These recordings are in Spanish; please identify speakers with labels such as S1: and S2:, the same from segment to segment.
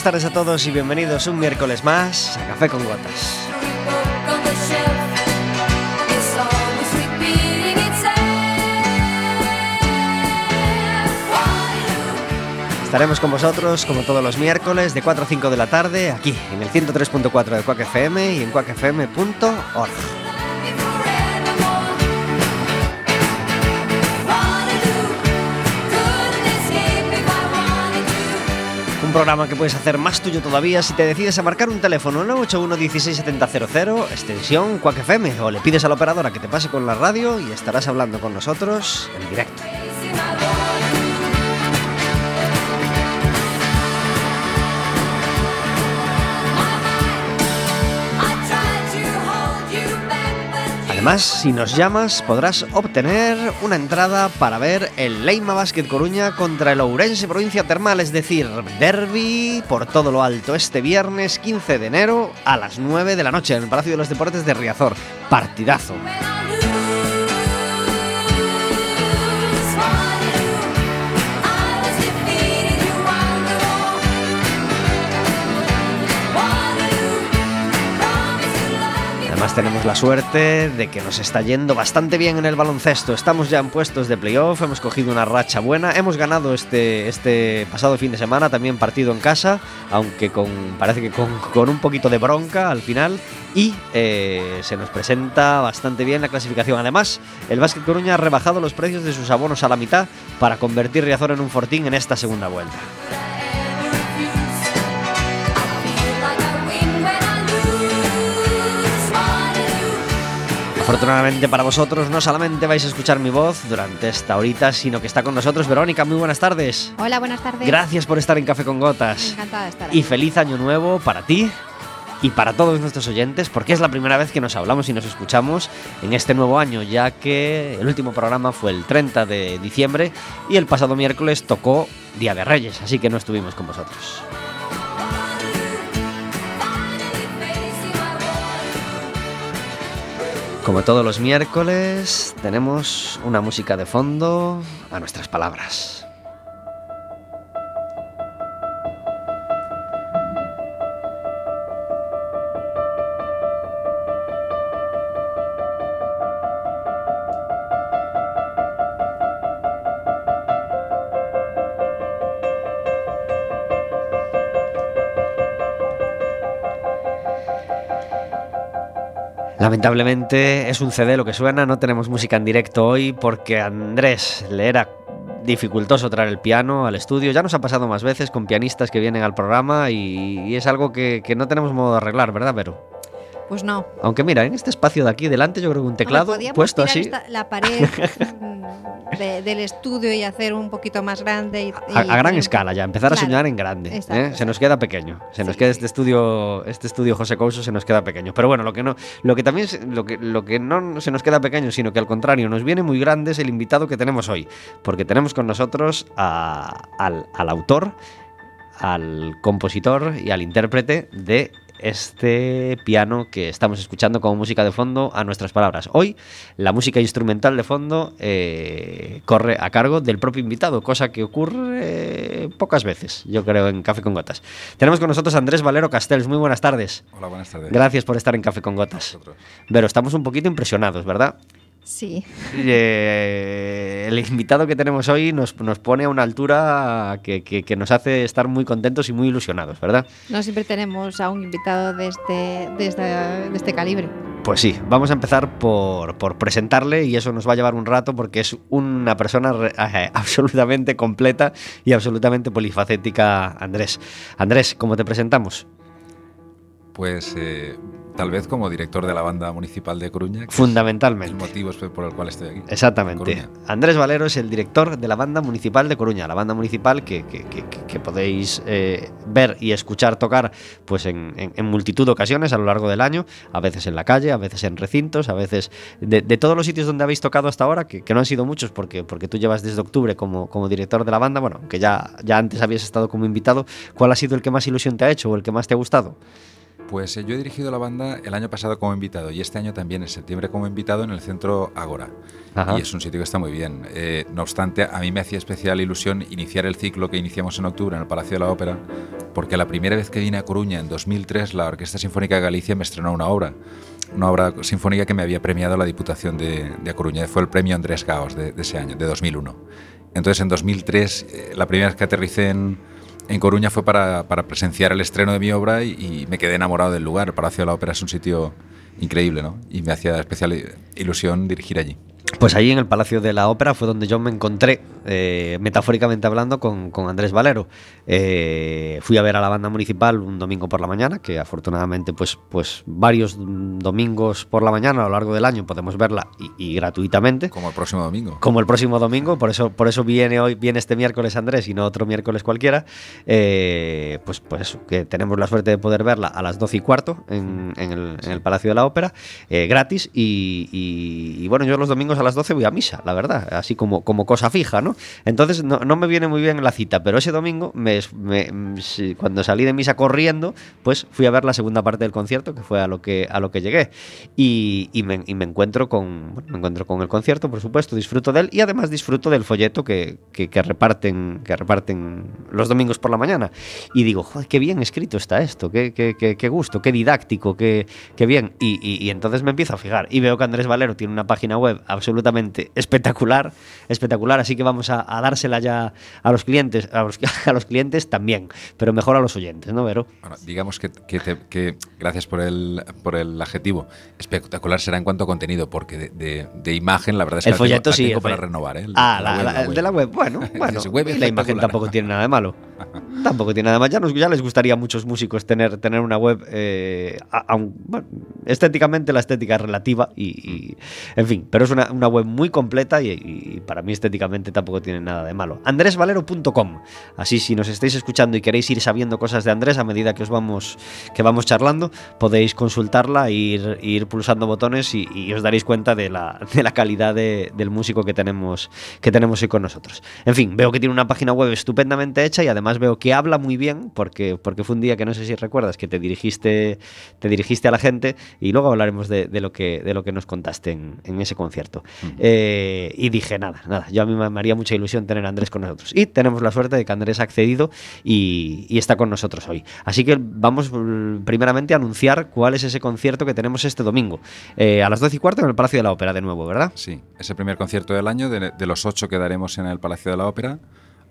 S1: Buenas tardes a todos y bienvenidos un miércoles más a Café con Gotas. Estaremos con vosotros como todos los miércoles de 4 a 5 de la tarde aquí en el 103.4 de Quack FM y en quackfm.org. Un programa que puedes hacer más tuyo todavía si te decides a marcar un teléfono 981 16700 extensión Quack FM o le pides a la operadora que te pase con la radio y estarás hablando con nosotros en directo. Además, si nos llamas, podrás obtener una entrada para ver el Leima Basket Coruña contra el Ourense Provincia Termal, es decir, derby por todo lo alto este viernes 15 de enero a las 9 de la noche en el Palacio de los Deportes de Riazor. Partidazo. Además tenemos la suerte de que nos está yendo bastante bien en el baloncesto. Estamos ya en puestos de playoff, hemos cogido una racha buena, hemos ganado este, este pasado fin de semana también partido en casa, aunque con parece que con, con un poquito de bronca al final y eh, se nos presenta bastante bien la clasificación. Además, el Básquet Coruña ha rebajado los precios de sus abonos a la mitad para convertir Riazor en un fortín en esta segunda vuelta. Afortunadamente para vosotros no solamente vais a escuchar mi voz durante esta horita, sino que está con nosotros Verónica. Muy buenas tardes.
S2: Hola, buenas tardes.
S1: Gracias por estar en Café con Gotas.
S2: Encantada de estar aquí.
S1: Y feliz año nuevo para ti y para todos nuestros oyentes, porque es la primera vez que nos hablamos y nos escuchamos en este nuevo año, ya que el último programa fue el 30 de diciembre y el pasado miércoles tocó Día de Reyes, así que no estuvimos con vosotros. Como todos los miércoles, tenemos una música de fondo a nuestras palabras. Lamentablemente es un CD lo que suena, no tenemos música en directo hoy porque a Andrés le era dificultoso traer el piano al estudio. Ya nos ha pasado más veces con pianistas que vienen al programa y, es algo que, que no tenemos modo de arreglar, ¿verdad, Vero?
S2: Pues no.
S1: Aunque mira, en este espacio de aquí delante yo creo que un teclado
S2: Hombre,
S1: puesto así
S2: esta- la pared mm, de- del estudio y hacer un poquito más grande. Y, y
S1: a, gran escala ya, empezar a soñar en grande.
S2: Exacto,
S1: ¿eh? Se nos queda pequeño. Se nos queda este estudio, este estudio José Couso se nos queda pequeño. Pero bueno, lo que no, lo que también se- lo que, lo que no se nos queda pequeño, sino que al contrario, nos viene muy grande es el invitado que tenemos hoy. Porque tenemos con nosotros a- al, al autor, al compositor y al intérprete de este piano que estamos escuchando como música de fondo a nuestras palabras. Hoy la música instrumental de fondo eh, corre a cargo del propio invitado, cosa que ocurre eh, pocas veces, yo creo, en Café con Gotas. Tenemos con nosotros a Andrés Valero Castells. Muy buenas tardes.
S3: Hola, buenas tardes.
S1: Gracias por estar en Café con Gotas. Pero estamos un poquito impresionados, ¿verdad?
S2: Sí.
S1: Eh, el invitado que tenemos hoy nos, nos pone a una altura que, que- que nos hace estar muy contentos y muy ilusionados, ¿verdad?
S2: No siempre tenemos a un invitado de este, de este calibre.
S1: Pues sí, vamos a empezar por, por presentarle y eso nos va a llevar un rato porque es una persona re- eh, absolutamente completa y absolutamente polifacética, Andrés. Andrés, ¿cómo te presentamos?
S3: Pues eh, tal vez como director de la banda municipal de Coruña.
S1: Fundamentalmente.
S3: El motivo por el cual estoy aquí.
S1: Exactamente. Andrés Valero es el director de la banda municipal de Coruña, la banda municipal que, que- que- podéis eh, ver y escuchar tocar pues en, en- en multitud de ocasiones a lo largo del año, a veces en la calle, a veces en recintos, a veces de, de todos los sitios donde habéis tocado hasta ahora, que, que no han sido muchos porque, porque tú llevas desde octubre como, como director de la banda, bueno, que ya, ya antes habías estado como invitado, ¿cuál ha sido el que más ilusión te ha hecho o el que más te ha gustado?
S3: Pues eh, yo he dirigido la banda el año pasado como invitado y este año también en septiembre como invitado en el centro Agora. Y es un sitio que está muy bien. Eh, no obstante, a mí me hacía especial ilusión iniciar el ciclo que iniciamos en octubre en el Palacio de la Ópera, porque la primera vez que vine a Coruña en 2003 la Orquesta Sinfónica de Galicia me estrenó una obra, una obra sinfónica que me había premiado la Diputación de, de Coruña. Fue el premio Andrés Gaos de, de, ese año, de 2001. Entonces en 2003, eh, la primera vez que aterricé en en Coruña fue para, para, presenciar el estreno de mi obra y, me quedé enamorado del lugar. El Palacio de la Ópera es un sitio increíble, ¿no? Y me hacía especial ilusión dirigir allí.
S1: Pues allí en el Palacio de la Ópera fue donde yo me encontré, eh, metafóricamente hablando, con, con Andrés Valero. Eh, fui a ver a la banda municipal un domingo por la mañana, que afortunadamente pues, pues varios domingos por la mañana a lo largo del año podemos verla y, y gratuitamente.
S3: Como el próximo domingo.
S1: Como el próximo domingo, por eso, por eso viene hoy, viene este miércoles Andrés y no otro miércoles cualquiera. Eh, pues, pues que tenemos la suerte de poder verla a las 12 y cuarto en, en, el, en el, Palacio de la Ópera, gratis. Y, y, y bueno, yo los domingos a las 12 voy a misa, la verdad, así como, como cosa fija, ¿no? Entonces no, no me viene muy bien la cita, pero ese domingo, me, me, cuando salí de misa corriendo, pues fui a ver la segunda parte del concierto, que fue a lo que, a lo que llegué. Y, y, me, y me, encuentro con, bueno, me encuentro con el concierto, por supuesto, disfruto de él y además disfruto del folleto que, que, que, reparten, que reparten los domingos por la mañana. Y digo, joder, qué bien escrito está esto, qué, qué, qué, qué gusto, qué didáctico, qué, qué bien. Y, y, y entonces me empiezo a fijar y veo que Andrés Valero tiene una página web absolutamente espectacular, espectacular, así que vamos a, a dársela ya a los clientes, a los, a los, clientes también, pero mejor a los oyentes, ¿no, Vero?
S3: Bueno, digamos que, que, te, que, gracias por el, por el adjetivo, espectacular será en cuanto a contenido, porque de, de, de imagen la verdad es que
S1: el folleto
S3: la tengo,
S1: sí,
S3: tengo para renovar, ¿eh? El,
S1: ah, la, la, el de la web, bueno, bueno, web la imagen tampoco tiene nada de malo. tampoco tiene nada de malo. Ya, nos, ya les gustaría a muchos músicos tener, tener una web, eh, a, a un, bueno, estéticamente la estética es relativa y, y en fin, pero es una, una web muy completa y, para mí estéticamente tampoco tiene nada de malo. andresvalero.com. Así si nos estáis escuchando y queréis ir sabiendo cosas de Andrés a medida que os vamos que vamos charlando, podéis consultarla e ir, pulsando botones y, os daréis cuenta de la, de la calidad de, del músico que tenemos que tenemos hoy con nosotros. En fin, veo que tiene una página web estupendamente hecha y además veo que habla muy bien porque porque fue un día que no sé si recuerdas que te dirigiste te dirigiste a la gente y luego hablaremos de, lo que de lo que nos contaste en ese concierto. Uh -huh. eh, y dije nada, nada, yo a mí me haría mucha ilusión tener a Andrés con nosotros. Y tenemos la suerte de que Andrés ha accedido y, y, está con nosotros hoy. Así que vamos mm, primeramente a anunciar cuál es ese concierto que tenemos este domingo. Eh, a las 12 y cuarto en el Palacio de la Ópera de nuevo, ¿verdad?
S3: Sí, es el primer concierto del año de, de los ocho que daremos en el Palacio de la Ópera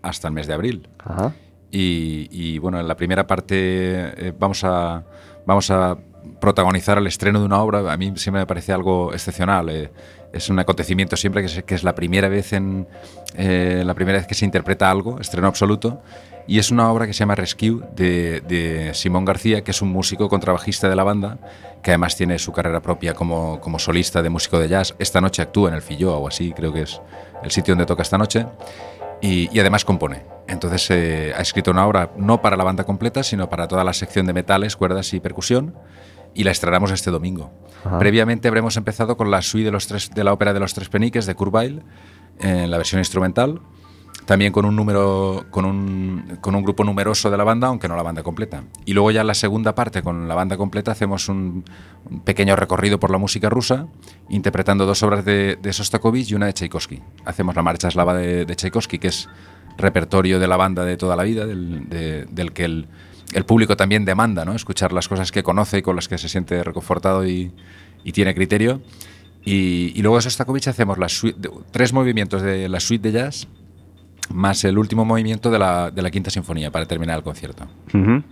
S3: hasta el mes de abril.
S1: Ajá.
S3: Y, y, bueno, en la primera parte eh, vamos a vamos a protagonizar el estreno de una obra, a mí siempre me parece algo excepcional. Eh, es un acontecimiento siempre que es, que es la primera vez en eh, la primera vez que se interpreta algo, estreno absoluto. Y es una obra que se llama Rescue de, de, Simón García, que es un músico contrabajista de la banda, que además tiene su carrera propia como, como solista de músico de jazz. Esta noche actúa en el Filló o así, creo que es el sitio donde toca esta noche. Y, y, además compone. Entonces eh, ha escrito una obra no para la banda completa, sino para toda la sección de metales, cuerdas y percusión, y la estrenamos este domingo. Ajá. Previamente habremos empezado con la suite de, los tres, de la ópera de los tres peniques de Kurt Weill, en la versión instrumental, también con un número con un, con un grupo numeroso de la banda, aunque no la banda completa. Y luego ya en la segunda parte con la banda completa hacemos un, un pequeño recorrido por la música rusa, interpretando dos obras de, de Sostakovich y una de Tchaikovsky. Hacemos la marcha eslava de, de Tchaikovsky, que es repertorio de la banda de toda la vida, del, de, del que el, el, público también demanda, ¿no? escuchar las cosas que conoce y con las que se siente reconfortado y, y tiene criterio. Y, y, luego de Sostakovich hacemos la suite, tres movimientos de la suite de jazz más el último movimiento de la, de la quinta sinfonía para terminar el concierto.
S1: Uh -huh.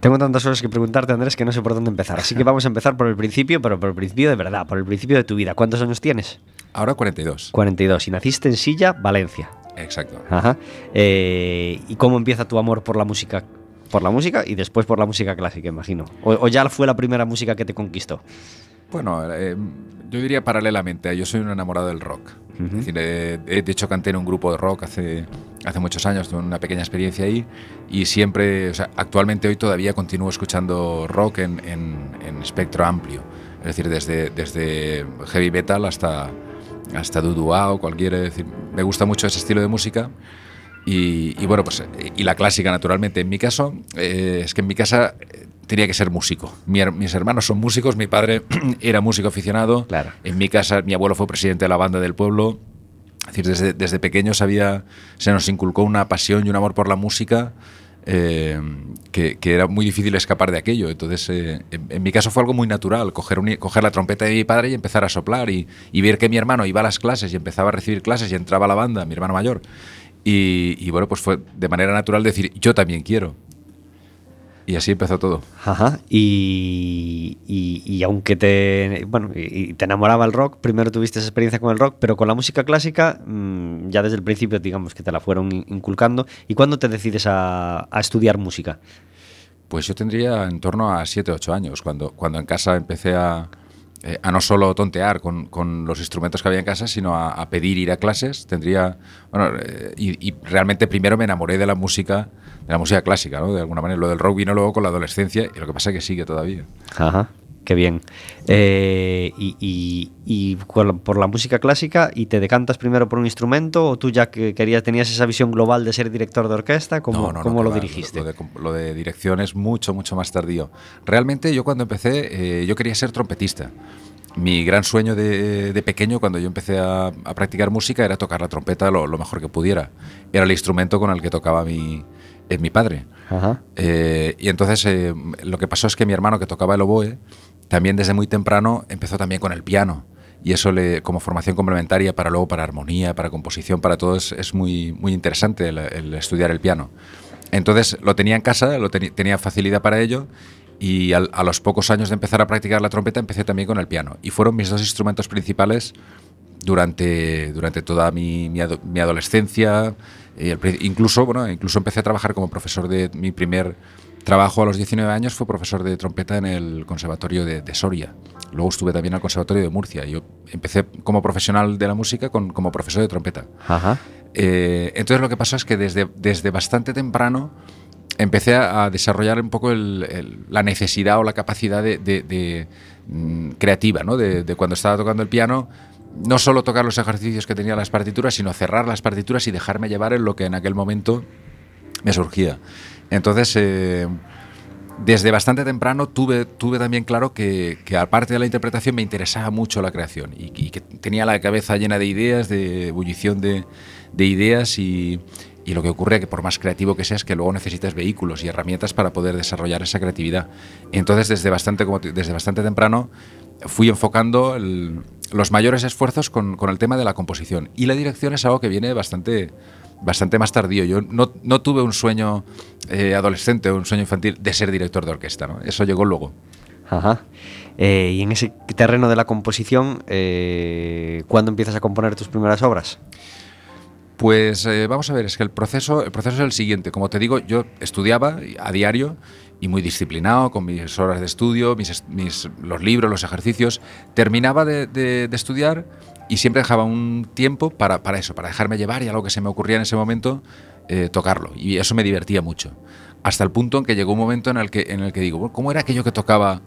S1: Tengo tantas cosas que preguntarte, Andrés, que no sé por dónde empezar. Así que vamos a empezar por el principio, pero por el principio de verdad, por el principio de tu vida. ¿Cuántos años tienes?
S3: Ahora 42.
S1: 42. Y naciste en Silla, Valencia.
S3: Exacto.
S1: Ajá. Eh, ¿Y cómo empieza tu amor por la música? Por la música y después por la música clásica, imagino. ¿O, o ya fue la primera música que te conquistó?
S3: Bueno, eh, yo diría paralelamente. Yo soy un enamorado del rock. Uh -huh. es decir, eh, de hecho, canté en un grupo de rock hace, hace muchos años, tuve una pequeña experiencia ahí y siempre, o sea, actualmente hoy todavía continúo escuchando rock en, en, en espectro amplio. Es decir, desde, desde heavy metal hasta, hasta dudua o cualquier. Es decir, me gusta mucho ese estilo de música. Y, y bueno, pues, y la clásica, naturalmente. En mi caso, eh, es que en mi casa tenía que ser músico. mis hermanos son músicos, mi padre era músico aficionado.
S1: Claro.
S3: En mi casa, mi abuelo fue presidente de la banda del pueblo. Es decir, desde, desde pequeños había, se nos inculcó una pasión y un amor por la música eh, que, era muy difícil escapar de aquello. Entonces, eh, en, mi caso fue algo muy natural, coger, coger la trompeta de mi padre y empezar a soplar y, y, ver que mi hermano iba a las clases y empezaba a recibir clases y entraba a la banda, mi hermano mayor. Y, y bueno, pues fue de manera natural decir, yo también quiero. Y así empezó todo.
S1: Ajá. Y, y, aunque te, bueno, y te enamoraba el rock, primero tuviste esa experiencia con el rock, pero con la música clásica, mm, ya desde el principio, digamos que te la fueron inculcando. ¿Y cuándo te decides a, a estudiar música?
S3: Pues yo tendría en torno a 7, 8 años, cuando, cuando en casa empecé a, eh, a no solo tontear con, con, los instrumentos que había en casa, sino a, pedir ir a clases. Tendría, bueno, eh, y, y, realmente primero me enamoré de la música, de la música clásica, ¿no? De alguna manera. Lo del rock vino luego con la adolescencia y lo que pasa es que sigue todavía.
S1: Ajá. Qué bien. Eh, y, y, y, por la música clásica, ¿y te decantas primero por un instrumento o tú ya que querías, tenías esa visión global de ser director de orquesta? ¿Cómo,
S3: no, no,
S1: ¿cómo
S3: no,
S1: lo dirigiste?
S3: Lo de, lo de, dirección es mucho, mucho más tardío. Realmente yo cuando empecé, eh, yo quería ser trompetista. Mi gran sueño de, de pequeño, cuando yo empecé a, a, practicar música, era tocar la trompeta lo, lo, mejor que pudiera. Era el instrumento con el que tocaba mi, eh, mi padre.
S1: Ajá.
S3: Eh, y entonces eh, lo que pasó es que mi hermano que tocaba el oboe, también desde muy temprano empezó también con el piano. Y eso le, como formación complementaria para luego para armonía, para composición, para todo es, muy, muy interesante el, estudiar el piano. Entonces lo tenía en casa, lo ten, tenía facilidad para ello y a los pocos años de empezar a practicar la trompeta empecé también con el piano. Y fueron mis dos instrumentos principales durante, durante toda mi, mi, ado mi adolescencia. El, incluso, bueno, incluso empecé a trabajar como profesor de mi primer trabajo a los 19 años fue profesor de trompeta en el Conservatorio de, de Soria. Luego estuve también al Conservatorio de Murcia. Yo empecé como profesional de la música con, como profesor de trompeta.
S1: Ajá.
S3: Eh, entonces lo que pasó es que desde, desde bastante temprano empecé a, a desarrollar un poco el, el, la necesidad o la capacidad de, de, de mm, creativa, ¿no? de, cuando estaba tocando el piano, no solo tocar los ejercicios que tenía las partituras, sino cerrar las partituras y dejarme llevar en lo que en aquel momento me surgía. Entonces, eh, desde bastante temprano tuve, tuve también claro que, aparte de la interpretación, me interesaba mucho la creación y, que tenía la cabeza llena de ideas, de ebullición de, de ideas y, lo que ocurre es que por más creativo que seas, que luego necesitas vehículos y herramientas para poder desarrollar esa creatividad. Entonces, desde bastante, desde bastante temprano, fui enfocando los mayores esfuerzos con, con el tema de la composición. Y la dirección es algo que viene bastante bastante más tardío. Yo no, no tuve un sueño eh, adolescente o un sueño infantil de ser director de orquesta, ¿no? Eso llegó luego.
S1: Ajá. Eh, y en ese terreno de la composición, eh, ¿cuándo empiezas a componer tus primeras obras?
S3: Pues eh, vamos a ver, es que el proceso, el proceso es el siguiente. Como te digo, yo estudiaba a diario y muy disciplinado, con mis horas de estudio, mis, mis los libros, los ejercicios. Terminaba de, de, de estudiar y siempre dejaba un tiempo para, para, eso, para dejarme llevar y algo que se me ocurría en ese momento, eh, tocarlo. Y eso me divertía mucho. Hasta el punto en que llegó un momento en el que, en el que digo, ¿cómo era aquello que tocaba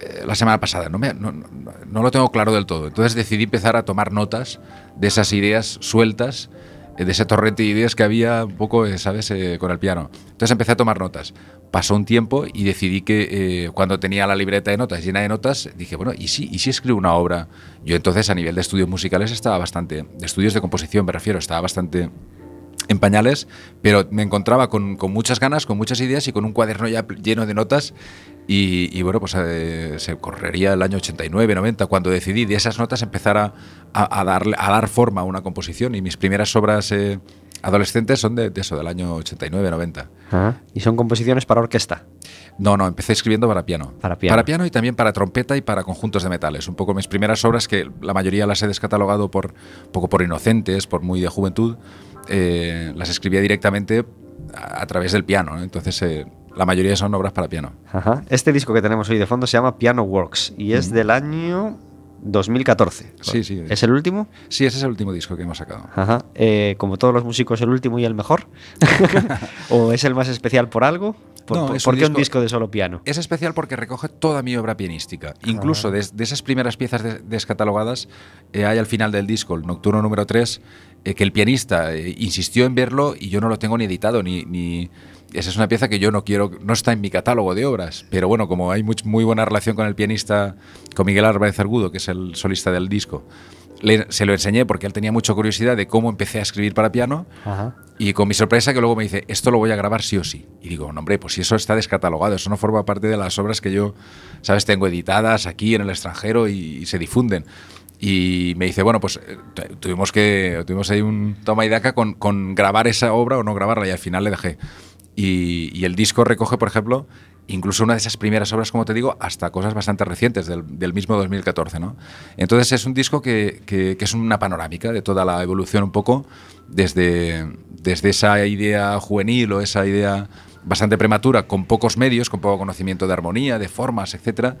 S3: eh, la semana pasada? No, me, no, no, no, lo tengo claro del todo. Entonces decidí empezar a tomar notas de esas ideas sueltas, de ese torrente de ideas que había un poco, eh, ¿sabes?, eh, con el piano. Entonces empecé a tomar notas. Pasó un tiempo y decidí que eh, cuando tenía la libreta de notas llena de notas, dije, bueno, ¿y si, ¿y si escribo una obra? Yo entonces a nivel de estudios musicales estaba bastante, de estudios de composición me refiero, estaba bastante en pañales, pero me encontraba con, con, muchas ganas, con muchas ideas y con un cuaderno ya lleno de notas. Y, y bueno, pues eh, se correría el año 89, 90, cuando decidí de esas notas empezar a, a, a, darle, a dar forma a una composición. Y mis primeras obras eh, adolescentes son de, de, eso, del año 89, 90.
S1: Ah, ¿Y son composiciones para orquesta?
S3: No, no, empecé escribiendo para piano.
S1: Para piano.
S3: Para piano y también para trompeta y para conjuntos de metales. Un poco mis primeras obras, que la mayoría las he descatalogado por poco por inocentes, por muy de juventud, eh, las escribía directamente a, a, través del piano. ¿no? Entonces, eh, la mayoría son obras para piano.
S1: Ajá. Este disco que tenemos hoy de fondo se llama Piano Works y es mm. del año 2014.
S3: Sí, sí.
S1: ¿Es el último?
S3: Sí, ese es el último disco que hemos sacado.
S1: Ajá. Eh, como todos los músicos, el último y el mejor. ¿O es el más especial por algo? ¿Por,
S3: no,
S1: por, ¿por
S3: un
S1: qué
S3: disco,
S1: un disco de solo piano?
S3: Es especial porque recoge toda mi obra pianística. Incluso de, de, esas primeras piezas de, descatalogadas, eh, hay al final del disco, el nocturno número 3, eh, que el pianista insistió en verlo y yo no lo tengo ni editado ni, ni, esa es una pieza que yo no quiero, no está en mi catálogo de obras, pero bueno, como hay muy, muy buena relación con el pianista, con Miguel Álvarez Argudo, que es el solista del disco, se lo enseñé porque él tenía mucha curiosidad de cómo empecé a escribir para piano y con mi sorpresa que luego me dice, esto lo voy a grabar sí o sí. Y digo, no, hombre, pues si eso está descatalogado, eso no forma parte de las obras que yo, sabes, tengo editadas aquí en el extranjero y, se difunden. Y me dice, bueno, pues eh, tuvimos que tuvimos ahí un toma y daca con, con grabar esa obra o no grabarla y al final le dejé. Y, el disco recoge, por ejemplo, incluso una de esas primeras obras, como te digo, hasta cosas bastante recientes del, mismo 2014. ¿no? Entonces es un disco que, que, es una panorámica de toda la evolución un poco desde, desde esa idea juvenil o esa idea bastante prematura, con pocos medios, con poco conocimiento de armonía, de formas, etcétera,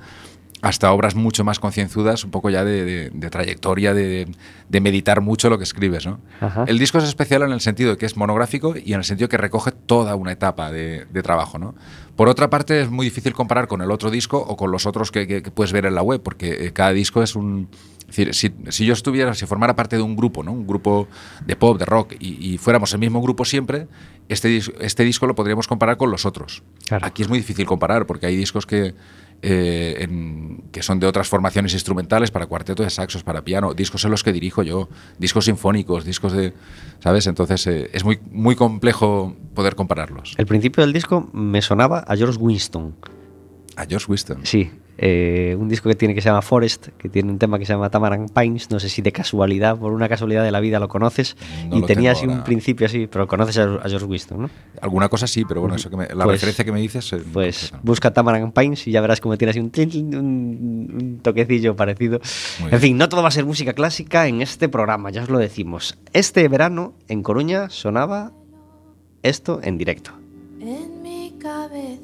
S3: hasta obras mucho más concienzudas, un poco ya de, trayectoria, de, meditar mucho lo que escribes. ¿no? El disco es especial en el sentido de que es monográfico y en el sentido que recoge toda una etapa de, trabajo. ¿no? Por otra parte, es muy difícil comparar con el otro disco o con los otros que, puedes ver en la web, porque eh, cada disco es un... decir, si, yo estuviera, si formara parte de un grupo, ¿no? un grupo de pop, de rock, y, fuéramos el mismo grupo siempre, este, este disco lo podríamos comparar con los otros. Aquí es muy difícil comparar, porque hay discos que eh, que son de otras formaciones instrumentales para cuarteto de saxos, para piano, discos en los que dirijo yo, discos sinfónicos, discos de, ¿sabes? Entonces eh, es muy, muy complejo poder compararlos.
S1: El principio del disco me sonaba a George Winston.
S3: A George Winston.
S1: Sí, eh, un disco que tiene que se llama Forest, que tiene un tema que se llama Tamarack Pines, no sé si de casualidad, por una casualidad de la vida lo conoces, y tenía así un principio así, pero conoces a, George Winston, ¿no?
S3: Alguna cosa sí, pero bueno, eso que la pues referencia que me dices... Eh,
S1: pues busca Tamarack Pines y ya verás cómo tiene así un, un, toquecillo parecido. en fin, no todo va a ser música clásica en este programa, ya os lo decimos. Este verano en Coruña sonaba esto en directo.
S4: En mi cabeza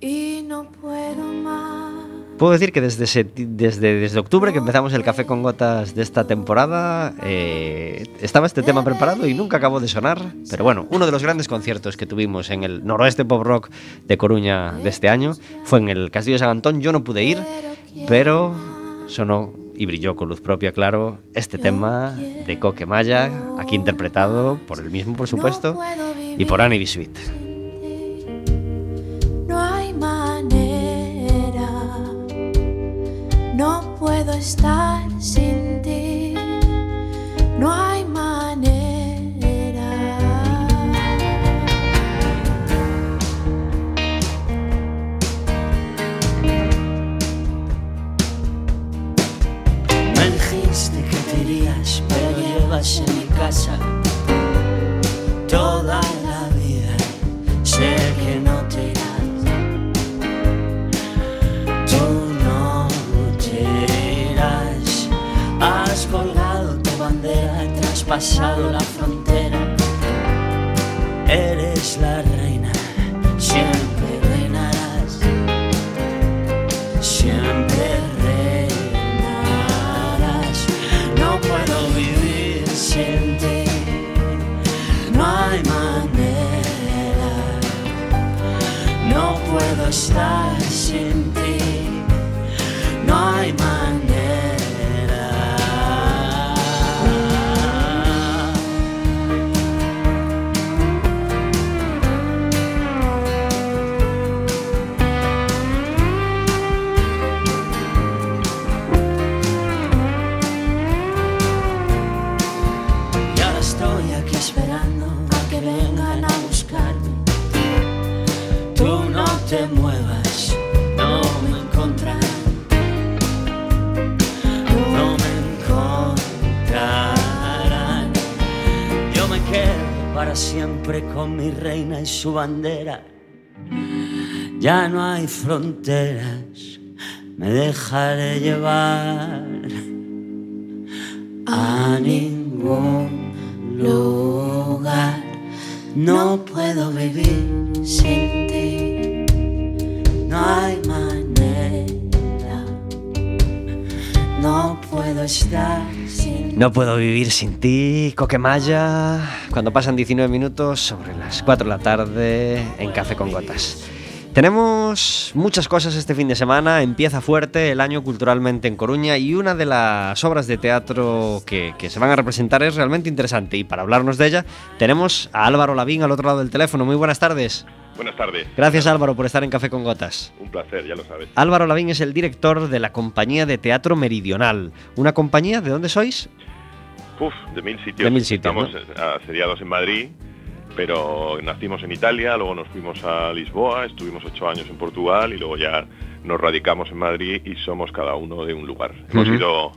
S4: y no puedo más.
S1: Puedo decir que desde, desde, desde octubre que empezamos el Café con Gotas de esta temporada, eh, estaba este tema preparado y nunca acabó de sonar. Pero bueno, uno de los grandes conciertos que tuvimos en el noroeste pop rock de Coruña de este año fue en el Castillo de San Antón. Yo no pude ir, pero sonó y brilló con luz propia, claro, este tema de Coque Maya, aquí interpretado por el mismo, por supuesto, y por Annie Bisuit.
S4: Puedo estar sin ti, no hay manera.
S5: Bandera. Ya no hay fronteras, me dejaré llevar a ningún lugar. No puedo vivir sin ti, no hay manera, no
S1: no puedo vivir sin ti, Coquemaya, cuando pasan 19 minutos sobre las 4 de la tarde en Café con Gotas. Tenemos muchas cosas este fin de semana, empieza fuerte el año culturalmente en Coruña y una de las obras de teatro que, que se van a representar es realmente interesante y para hablarnos de ella tenemos a Álvaro Lavín al otro lado del teléfono. Muy buenas tardes.
S6: Buenas tardes.
S1: Gracias Álvaro por estar en Café con Gotas.
S6: Un placer, ya lo sabes.
S1: Álvaro Lavín es el director de la compañía de teatro Meridional. ¿Una compañía? ¿De dónde sois?
S6: Uf, de mil sitios.
S1: De mil sitios,
S6: Estamos eh, asediados en Madrid, pero nacimos en Italia, luego nos fuimos a Lisboa, estuvimos ocho años en Portugal y luego ya nos radicamos en Madrid y somos cada uno de un lugar. Hemos ido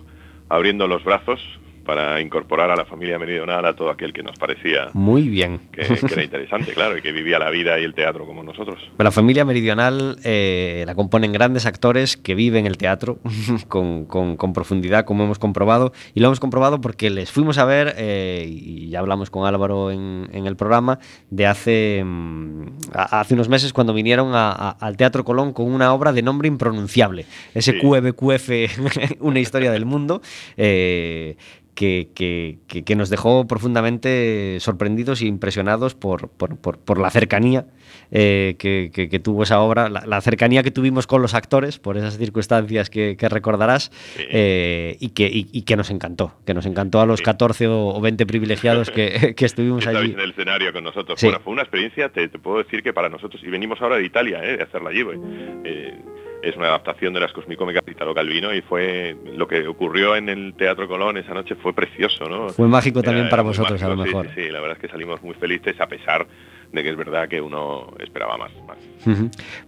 S6: abriendo los brazos para incorporar a la familia meridional a todo aquel que nos parecía
S1: Muy bien.
S6: que, que era interesante, claro, y que vivía la vida y el teatro como nosotros.
S1: La familia meridional eh, la componen grandes actores que viven el teatro con, con- con profundidad, como hemos comprobado. Y lo hemos comprobado porque les fuimos a ver, eh, y ya hablamos con Álvaro en, en el programa, de hace, mm, a- hace unos meses cuando vinieron a- a- al Teatro Colón con una obra de nombre impronunciable. Ese
S6: Sí.
S1: QBQF, una historia del mundo. eh, que, que- que- que nos dejó profundamente sorprendidos e impresionados por, por- por- por la cercanía eh, que, tuvo esa obra, la, la cercanía que tuvimos con los actores, por esas circunstancias que, recordarás, eh, y, que, y- y que nos encantó, que nos encantó a los
S6: Sí.
S1: 14 o, o 20 privilegiados que, estuvimos allí.
S6: en el escenario con nosotros.
S1: Sí.
S6: Bueno, fue una experiencia, te, te puedo decir que para nosotros, y venimos ahora de Italia, ¿eh? de hacerla allí, pues, eh, es una adaptación de las cosmicómicas de Italo Calvino y fue lo que ocurrió en el Teatro Colón esa noche fue precioso, ¿no?
S1: Fue mágico también para vosotros, a lo mejor.
S6: Sí, sí, la verdad es que salimos muy felices a pesar de que es verdad que uno esperaba más. más.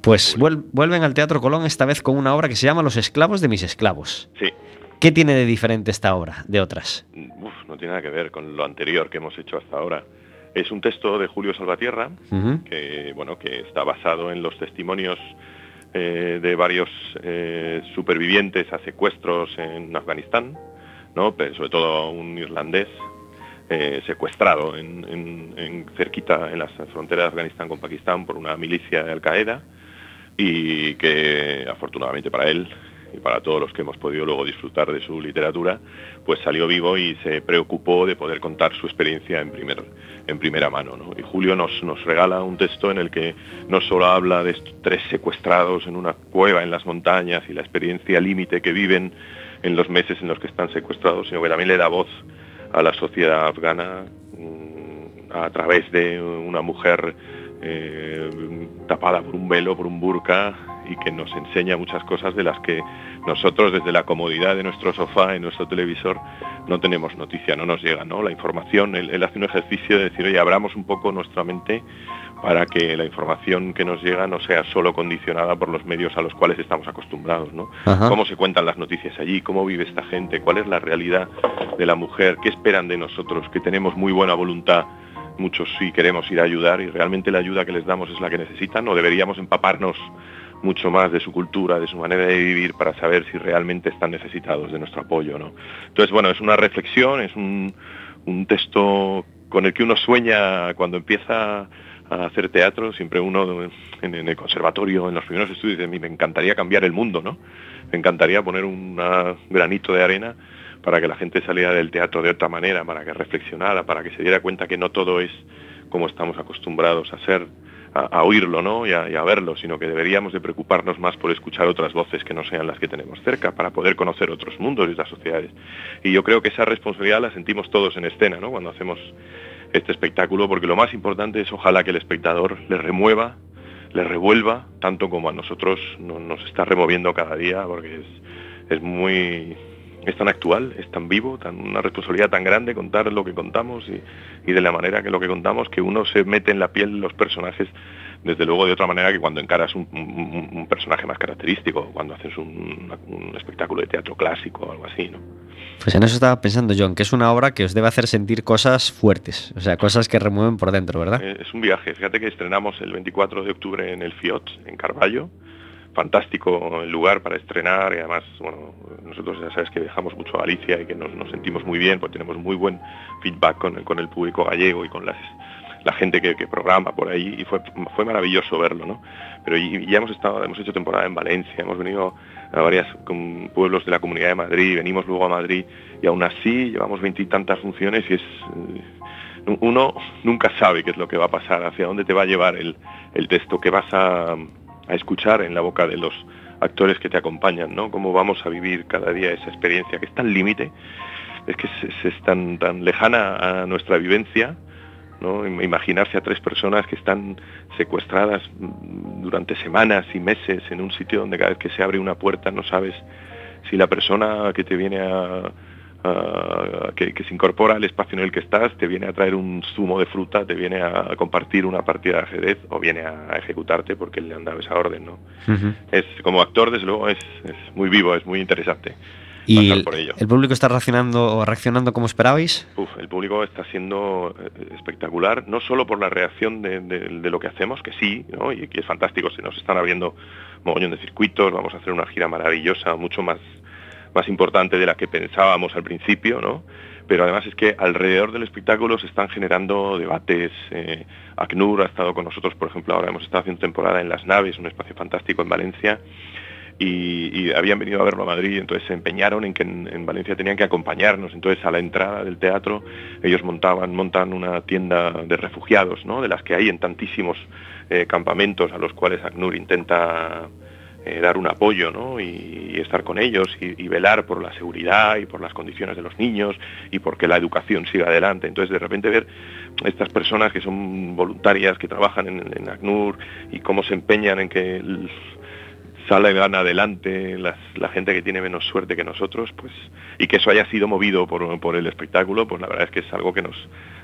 S1: Pues vuel- vuelven al Teatro Colón esta vez con una obra que se llama Los esclavos de mis esclavos.
S6: Sí,
S1: ¿Qué tiene de diferente esta obra de otras?
S6: uf, no tiene nada que ver con lo anterior que hemos hecho hasta ahora. Es un texto de Julio Salvatierra, que bueno que está basado en los testimonios eh, de varios eh, supervivientes a secuestros en Afganistán, ¿no? Pero sobre todo un irlandés eh, secuestrado en, cerquita en las fronteras de Afganistán con Pakistán por una milicia de Al Qaeda y que afortunadamente para él y para todos los que hemos podido luego disfrutar de su literatura, pues salió vivo y se preocupó de poder contar su experiencia en, primer, en primera mano. ¿no? Y Julio nos, nos regala un texto en el que no solo habla de estos tres secuestrados en una cueva en las montañas y la experiencia límite que viven en los meses en los que están secuestrados, sino que también le da voz a la sociedad afgana mm, a través de una mujer eh, tapada por un velo, por un burka, y que nos enseña muchas cosas de las que nosotros desde la comodidad de nuestro sofá, en nuestro televisor, no tenemos noticia, no nos llega, ¿no? La información, él, él hace un ejercicio de decir, oye, abramos un poco nuestra mente para que la información que nos llega no sea solo condicionada por los medios a los cuales estamos acostumbrados, ¿no?
S1: Ajá.
S6: cómo se cuentan las noticias allí, cómo vive esta gente, cuál es la realidad de la mujer, qué esperan de nosotros, que tenemos muy buena voluntad, muchos sí queremos ir a ayudar y realmente la ayuda que les damos es la que necesitan o deberíamos empaparnos mucho más de su cultura, de su manera de vivir para saber si realmente están necesitados de nuestro apoyo, ¿no? Entonces, bueno, es una reflexión, es un, texto con el que uno sueña cuando empieza a hacer teatro, siempre uno en, en el conservatorio, en los primeros estudios, dice, "A mí me encantaría cambiar el mundo, ¿no? Me encantaría poner un granito de arena para que la gente saliera del teatro de otra manera, para que reflexionara, para que se diera cuenta que no todo es como estamos acostumbrados a ser, a, oírlo, ¿no? Y a, verlo, sino que deberíamos de preocuparnos más por escuchar otras voces que no sean las que tenemos cerca, para poder conocer otros mundos y otras sociedades. Y yo creo que esa responsabilidad la sentimos todos en escena, ¿no? Cuando hacemos este espectáculo, porque lo más importante es ojalá que el espectador le remueva, le revuelva, tanto como a nosotros no- nos está removiendo cada día, porque es, es muy es tan actual, es tan vivo, tan una responsabilidad tan grande contar lo que contamos y, y de la manera que lo que contamos, que uno se mete en la piel de los personajes, desde luego de otra manera que cuando encaras un, un- un personaje más característico, cuando haces un, un espectáculo de teatro clásico o algo así, ¿no?
S1: Pues en eso estaba pensando, John, que es una obra que os debe hacer sentir cosas fuertes, o sea, cosas que remueven por dentro, ¿verdad?
S6: Eh, Es un viaje. Fíjate que estrenamos el 24 de octubre en el Fiot, en Carballo. Fantástico el lugar para estrenar y además, bueno, nosotros ya sabes que viajamos mucho a Galicia y que nos, sentimos muy bien, pues tenemos muy buen feedback con, el- con el público gallego y con las, la gente que, programa por ahí y fue, fue maravilloso verlo, ¿no? Pero y- y ya hemos estado, hemos hecho temporada en Valencia, hemos venido a varios pueblos de la Comunidad de Madrid, venimos luego a Madrid y aún así llevamos veintitantas funciones y es eh, uno nunca sabe qué es lo que va a pasar, hacia dónde te va a llevar el, el texto, qué vas a a escuchar en la boca de los actores que te acompañan, ¿no? Cómo vamos a vivir cada día esa experiencia que es tan límite, es que es, tan, tan lejana a nuestra vivencia, ¿no? Imaginarse a tres personas que están secuestradas mm, durante semanas y meses en un sitio donde cada vez que se abre una puerta no sabes si la persona que te viene a, a- que, que se incorpora al espacio en el que estás te viene a traer un zumo de fruta, te viene a compartir una partida de ajedrez o viene a ejecutarte porque le han dado esa orden, ¿no? Es como actor, desde luego, es, es muy vivo, es muy interesante.
S1: ¿Y el,
S6: por ello.
S1: el público está reaccionando o reaccionando como esperabais?
S6: Uf, el público está siendo eh, espectacular, no solo por la reacción de, de- de lo que hacemos, que sí, ¿no? y que es fantástico, se nos están abriendo mogollón de circuitos, vamos a hacer una gira maravillosa, mucho más, más importante de la que pensábamos al principio, ¿no? pero además es que alrededor del espectáculo se están generando debates. eh, ACNUR ha estado con nosotros, por ejemplo, ahora hemos estado haciendo temporada en Las Naves, un espacio fantástico en Valencia, y, habían venido a verlo a Madrid, entonces se empeñaron en que en, en Valencia tenían que acompañarnos, entonces a la entrada del teatro ellos montaban, montan una tienda de refugiados, ¿no? de las que hay en tantísimos eh, campamentos a los cuales ACNUR intenta eh, dar un apoyo ¿no? y, estar con ellos y, velar por la seguridad y por las condiciones de los niños y porque la educación siga adelante. Entonces de repente ver estas personas que son voluntarias, que trabajan en, en ACNUR y cómo se empeñan en que salgan adelante la gente que tiene menos suerte que nosotros, pues, y que eso haya sido movido por, por el espectáculo, pues la verdad es que es algo que nos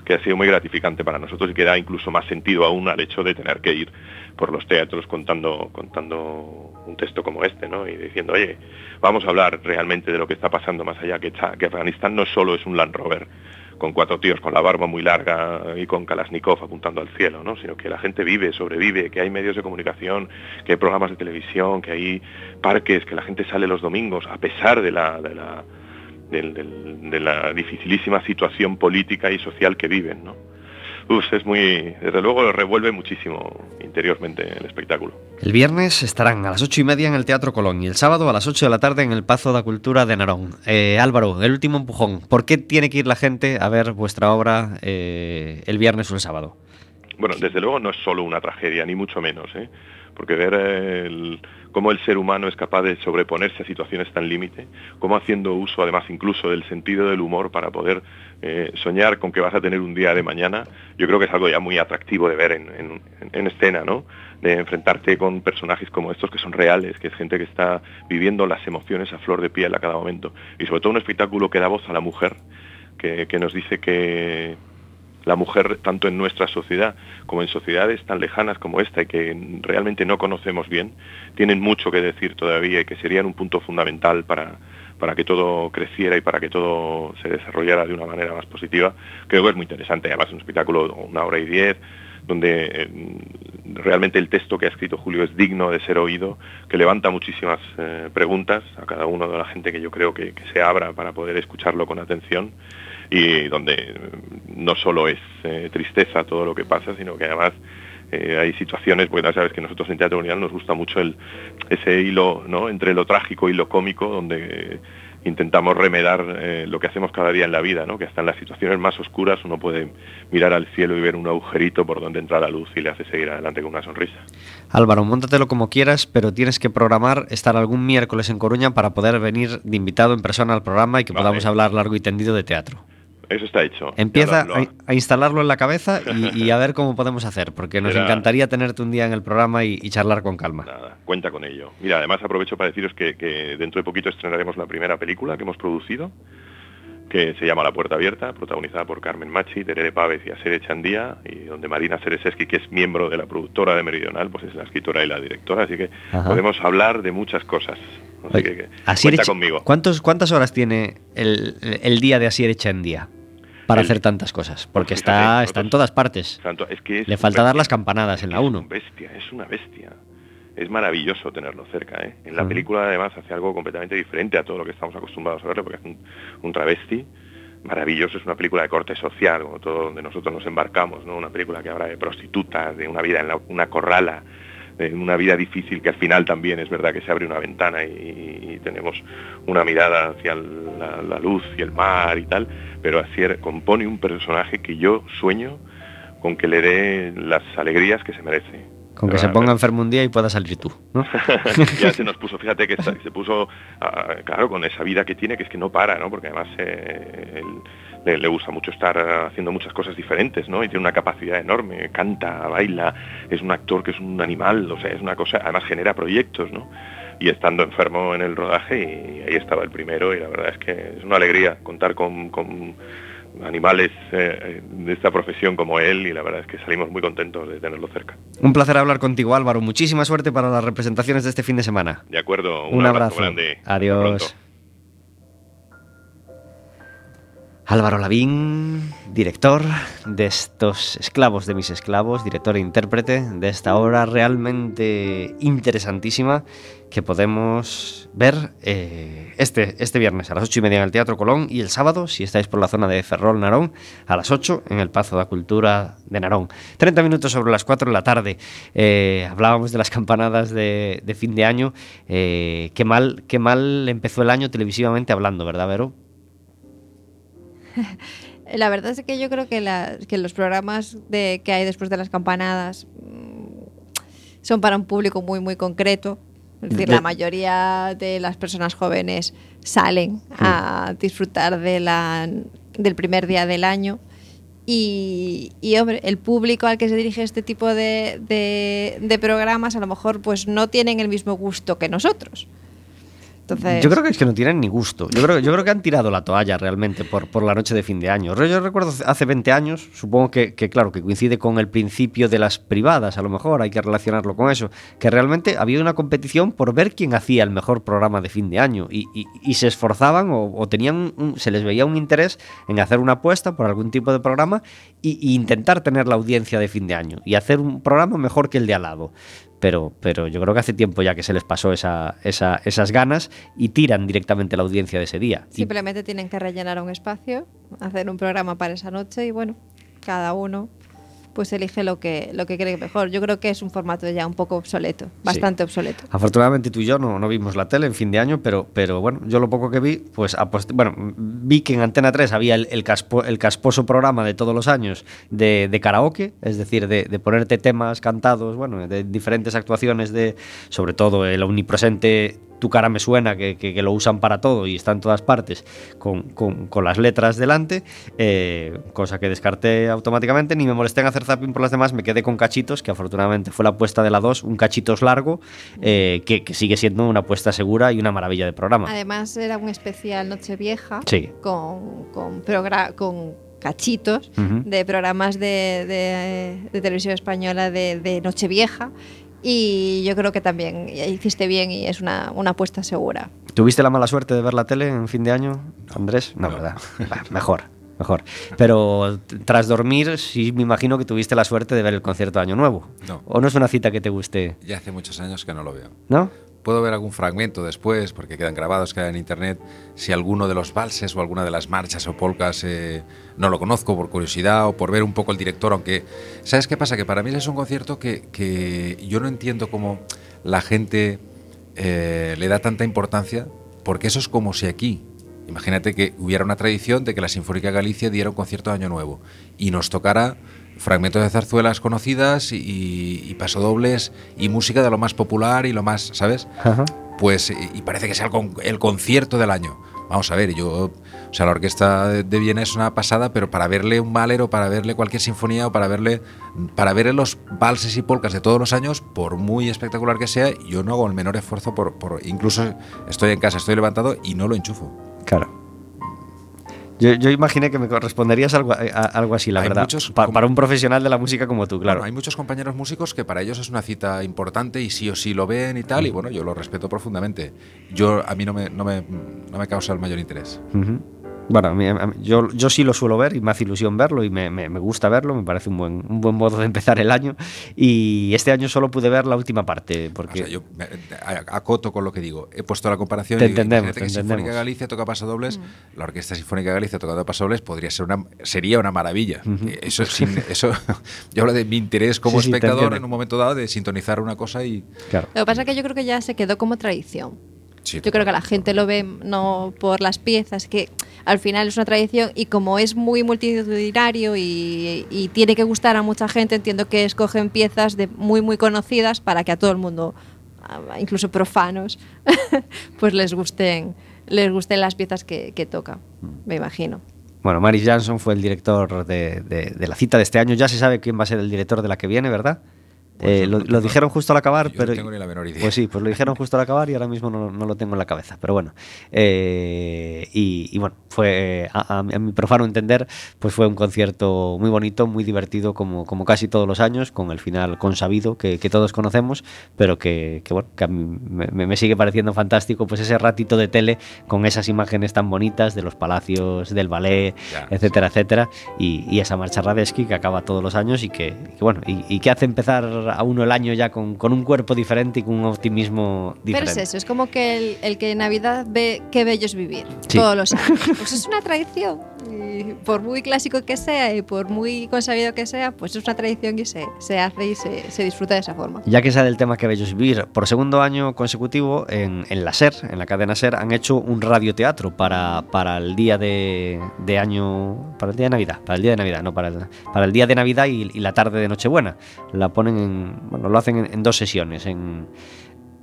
S6: que ha sido muy gratificante para nosotros y que da incluso más sentido aún al hecho de tener que ir por los teatros contando, contando un texto como este, ¿no? Y diciendo, oye, vamos a hablar realmente de lo que está pasando más allá, que, que Afganistán no solo es un Land Rover con cuatro tíos con la barba muy larga y con Kalashnikov apuntando al cielo, ¿no? sino que la gente vive, sobrevive, que hay medios de comunicación, que hay programas de televisión, que hay parques, que la gente sale los domingos, a pesar de la, de la, de la dificilísima situación política y social que viven. ¿no? Uf, es muy, desde luego revuelve muchísimo interiormente el espectáculo.
S1: El viernes estarán a las ocho y media en el Teatro Colón y el sábado a las 8 de la tarde en el Pazo da Cultura de Narón. Eh, Álvaro, el último empujón. ¿Por qué tiene que ir la gente a ver vuestra obra eh, el viernes o el sábado?
S6: Bueno, desde luego no es solo una tragedia, ni mucho menos, ¿eh? porque ver el- cómo el ser humano es capaz de sobreponerse a situaciones tan límite, cómo haciendo uso además incluso del sentido del humor para poder eh, soñar con que vas a tener un día de mañana, yo creo que es algo ya muy atractivo de ver en, en- en escena, ¿no? De enfrentarte con personajes como estos que son reales, que es gente que está viviendo las emociones a flor de piel a cada momento. Y sobre todo un espectáculo que da voz a la mujer, que, que nos dice que, la mujer tanto en nuestra sociedad como en sociedades tan lejanas como esta y que realmente no conocemos bien, tienen mucho que decir todavía y que serían un punto fundamental para, para que todo creciera y para que todo se desarrollara de una manera más positiva. Creo que es muy interesante, además un espectáculo una hora y diez, donde eh, realmente el texto que ha escrito Julio es digno de ser oído, que levanta muchísimas eh, preguntas a cada uno de la gente que yo creo que se abra para poder escucharlo con atención y donde no solo es eh, tristeza todo lo que pasa, sino que además eh, hay situaciones, porque ya sabes que nosotros en Teatro Unidad nos gusta mucho el, ese hilo ¿no? entre lo trágico y lo cómico, donde intentamos remedar eh, lo que hacemos cada día en la vida, ¿no? que hasta en las situaciones más oscuras uno puede mirar al cielo y ver un agujerito por donde entra la luz y le hace seguir adelante con una sonrisa.
S1: Álvaro, móntatelo como quieras, pero tienes que programar estar algún miércoles en Coruña para poder venir de invitado en persona al programa y que
S6: Vale.
S1: podamos hablar largo y tendido de teatro.
S6: Eso está hecho.
S1: Empieza
S6: lo-
S1: a,
S6: lo-
S1: a instalarlo en la cabeza y, y a ver cómo podemos hacer, porque nos encantaría tenerte un día en el programa y, y charlar con calma.
S6: Nada, cuenta con ello. Mira, además aprovecho para deciros que, que dentro de poquito estrenaremos la primera película que hemos producido, que se llama La Puerta Abierta, protagonizada por Carmen Machi, Terere Pávez y Asere Chandía, y donde Marina Cereseski, que es miembro de la productora de Meridional, pues es la escritora y la directora, así que
S1: Ajá.
S6: podemos hablar de muchas cosas. Así
S1: Oye,
S6: que, cuenta conmigo.
S1: ¿Cuántos, ¿Cuántas horas tiene el, el día de Asier Echandía para
S6: El-
S1: hacer tantas cosas? Porque
S6: Pues
S1: está,
S6: fíjate,
S1: está en todas partes.
S6: Tanto- es que es
S1: Le falta dar las campanadas en la
S6: Es
S1: 1.
S6: un bestia, es una bestia. Es maravilloso tenerlo cerca. ¿eh? En la película además hace algo completamente diferente a todo lo que estamos acostumbrados a verlo, porque es un, un travesti maravilloso, es una película de corte social, como todo donde nosotros nos embarcamos, ¿no? una película que habla de prostitutas, de una vida en la- una corrala, de una vida difícil que al final también es verdad que se abre una ventana y, y tenemos una mirada hacia la, la luz y el mar y tal, pero Asier compone un personaje que yo sueño con que le dé las alegrías que se merece.
S1: Con que se ponga enfermo un día y pueda salir tú, ¿no?
S6: ya se nos puso, fíjate que se puso, ah, claro, con esa vida que tiene, que es que no para, ¿no? Porque además eh, él- le, gusta mucho estar ah, haciendo muchas cosas diferentes, ¿no? Y tiene una capacidad enorme, canta, baila, es un actor que es un animal, o sea, es una cosa, además genera proyectos, ¿no? Y estando enfermo en el rodaje, y ahí estaba el primero, y la verdad es que es una alegría contar con, con animales eh, de esta profesión como él, y la verdad es que salimos muy contentos de tenerlo cerca.
S1: Un placer hablar contigo, Álvaro. Muchísima suerte para las representaciones de este fin de semana.
S6: De acuerdo,
S1: Un, abrazo.
S6: grande. Hasta
S1: Adiós. Álvaro Lavín, director de estos esclavos de mis esclavos, director e intérprete de esta obra realmente interesantísima que podemos ver eh, este, este viernes a las ocho y media en el Teatro Colón y el sábado, si estáis por la zona de Ferrol, Narón, a las 8 en el Pazo de la Cultura de Narón. 30 minutos sobre las 4 de la tarde. Eh, hablábamos de las campanadas de, fin de año. Eh, qué, mal, qué mal empezó el año televisivamente hablando, ¿verdad, Vero?
S2: La verdad es que yo creo que, la- que los programas de, que hay después de las campanadas mm, son para un público muy, muy concreto. Es decir,
S1: De-
S2: la mayoría de las personas jóvenes salen a disfrutar de la, del primer día del año. Y, y, hombre, el público al que se dirige este tipo de, de- de programas a lo mejor pues no tienen el mismo gusto que nosotros.
S1: Yo creo que es que no tienen ni gusto. Yo creo, que han tirado la toalla realmente por, la noche de fin de año. Yo recuerdo hace 20 años, supongo que, claro, que coincide con el principio de las privadas, a lo mejor hay que relacionarlo con eso, que realmente había una competición por ver quién hacía el mejor programa de fin de año y, se esforzaban o, o tenían, un- se les veía un interés en hacer una apuesta por algún tipo de programa y intentar tener la audiencia de fin de año y hacer un programa mejor que el de al lado. Pero, pero yo creo que hace tiempo ya que se les pasó esa, esa- esas ganas y tiran directamente la audiencia de ese día.
S2: Simplemente tienen que rellenar un espacio, hacer un programa para esa noche y bueno, cada uno pues elige lo que, lo que cree mejor. Yo creo que es un formato ya un poco obsoleto, bastante obsoleto.
S1: Afortunadamente tú y yo no, no vimos la tele en fin de año, pero, pero bueno, yo lo poco que vi, pues apost- bueno, vi que en Antena 3 había el, el, caspo- el casposo programa de todos los años de, de karaoke, es decir, de, de ponerte temas cantados, bueno, de diferentes actuaciones de, sobre todo el omnipresente Tu cara me suena, que, que- que lo usan para todo y está en todas partes, con, con- con las letras delante, eh, cosa que descarté automáticamente, ni me molesté en hacer zapping por las demás, me quedé con cachitos, que afortunadamente fue la apuesta de la 2, un cachitos largo, eh, que, que sigue siendo una apuesta segura y una maravilla de programa.
S2: Además era un especial Nochevieja
S1: Sí.
S2: con, con, con cachitos de programas de, de- de televisión española de, de Nochevieja y yo creo que también hiciste bien y es una, una apuesta segura.
S1: ¿Tuviste la mala suerte de ver la tele en fin de año, Andrés? No, ¿verdad? Va, mejor, mejor. Pero tras dormir, sí me imagino que tuviste la suerte de ver el concierto de Año Nuevo.
S3: No.
S1: ¿O no es una cita que te guste?
S3: Ya hace muchos años que no lo veo.
S1: ¿No?
S3: Puedo ver algún fragmento después, porque quedan grabados, quedan en internet. Si alguno de los valses o alguna de las marchas o polcas eh, no lo conozco por curiosidad o por ver un poco el director, aunque. ¿Sabes qué pasa? Que para mí es un concierto que, que yo no entiendo cómo la gente eh, le da tanta importancia, porque eso es como si aquí. Imagínate que hubiera una tradición de que la Sinfónica Galicia diera un concierto de Año Nuevo y nos tocara fragmentos de zarzuelas conocidas y, y pasodobles y música de lo más popular y lo más, ¿sabes?
S1: Ajá.
S3: Pues, y y parece que sea el, con- el concierto del año. Vamos a ver, yo, o sea, la orquesta de de Viena es una pasada, pero para verle un Mahler o para verle cualquier sinfonía o para verle, para ver los valses y polcas de todos los años, por muy espectacular que sea, yo no hago el menor esfuerzo por, por incluso estoy en casa, estoy levantado y no lo enchufo.
S1: Claro. Yo, yo imaginé que me corresponderías algo, a- a- algo así, la
S3: Hay
S1: verdad.
S3: muchos
S1: Pa-
S3: com-
S1: para un profesional de la música como tú, claro.
S3: Bueno, hay muchos compañeros músicos que para ellos es una cita importante y sí o sí lo ven y tal, y bueno, yo lo respeto profundamente. Yo, a mí no me, no me, no me causa el mayor interés.
S1: Ujú. Bueno, a mí- a mí- yo, yo sí lo suelo ver y me hace ilusión verlo y me, me- me gusta verlo, me parece un buen, un buen modo de empezar el año. Y este año solo pude ver la última parte,
S3: O
S1: porque
S3: sea, yo me- acoto con lo que digo. He puesto la comparación
S1: Te
S3: y
S1: entendemos, te
S3: que Sinfónica
S1: entendemos.
S3: Galicia toca pasodobles, la Orquesta Sinfónica Galicia tocando pasodobles podría ser una, sería una maravilla. Eh, Eso, sin- eso, yo hablo de mi interés como
S1: Sí, sí,
S3: espectador
S1: entiendo.
S3: en un momento dado de sintonizar una cosa y
S1: claro.
S2: Lo que pasa es que yo creo que ya se quedó como tradición.
S3: Sí,
S2: Yo creo que la gente lo ve no por las piezas, que al final es una tradición y como es muy multitudinario y, y tiene que gustar a mucha gente, entiendo que escogen piezas de muy muy conocidas para que a todo el mundo, a- incluso profanos, pues les gusten, les gusten las piezas que, que toca, me imagino.
S1: Bueno, Maris Jansson fue el director de, de- de la cita de este año. Ya se sabe quién va a ser el director de la que viene, ¿verdad?
S3: Pues
S1: Eh, lo,
S3: no
S1: lo
S3: tengo-
S1: dijeron justo al acabar,
S3: yo no
S1: pero
S3: tengo ni la menor idea.
S1: Pues sí, pues lo dijeron justo al acabar y ahora mismo no, no lo tengo en la cabeza. Pero bueno, eh, y, y bueno, fue a, a mi- a mi profano entender, pues fue un concierto muy bonito, muy divertido, como, como casi todos los años, con el final consabido que, que todos conocemos, pero que, que, bueno, que a mí me, me sigue pareciendo fantástico, pues ese ratito de tele con esas imágenes tan bonitas de los palacios, del ballet, etcétera, etcétera, y, y esa marcha Radesky que acaba todos los años y que, que bueno, y, y que hace empezar a uno el año ya con, con un cuerpo diferente y con un optimismo
S2: Pero
S1: diferente.
S2: es eso, es como que el, el que en Navidad ve qué bello es vivir
S1: Sí.
S2: todos los años. Pues es una tradición. Por muy clásico que sea y por muy consabido que sea, pues es una tradición y se, se hace y se, se disfruta de esa forma.
S1: Ya que sale el tema que bello es vivir, por segundo año consecutivo en, en la SER, en la cadena SER, han hecho un radioteatro para, para el día de, de año, para el día de Navidad, para el día de Navidad, no para el, para el día de Navidad y, y la tarde de Nochebuena. La ponen en, bueno, lo hacen en, en dos sesiones, en,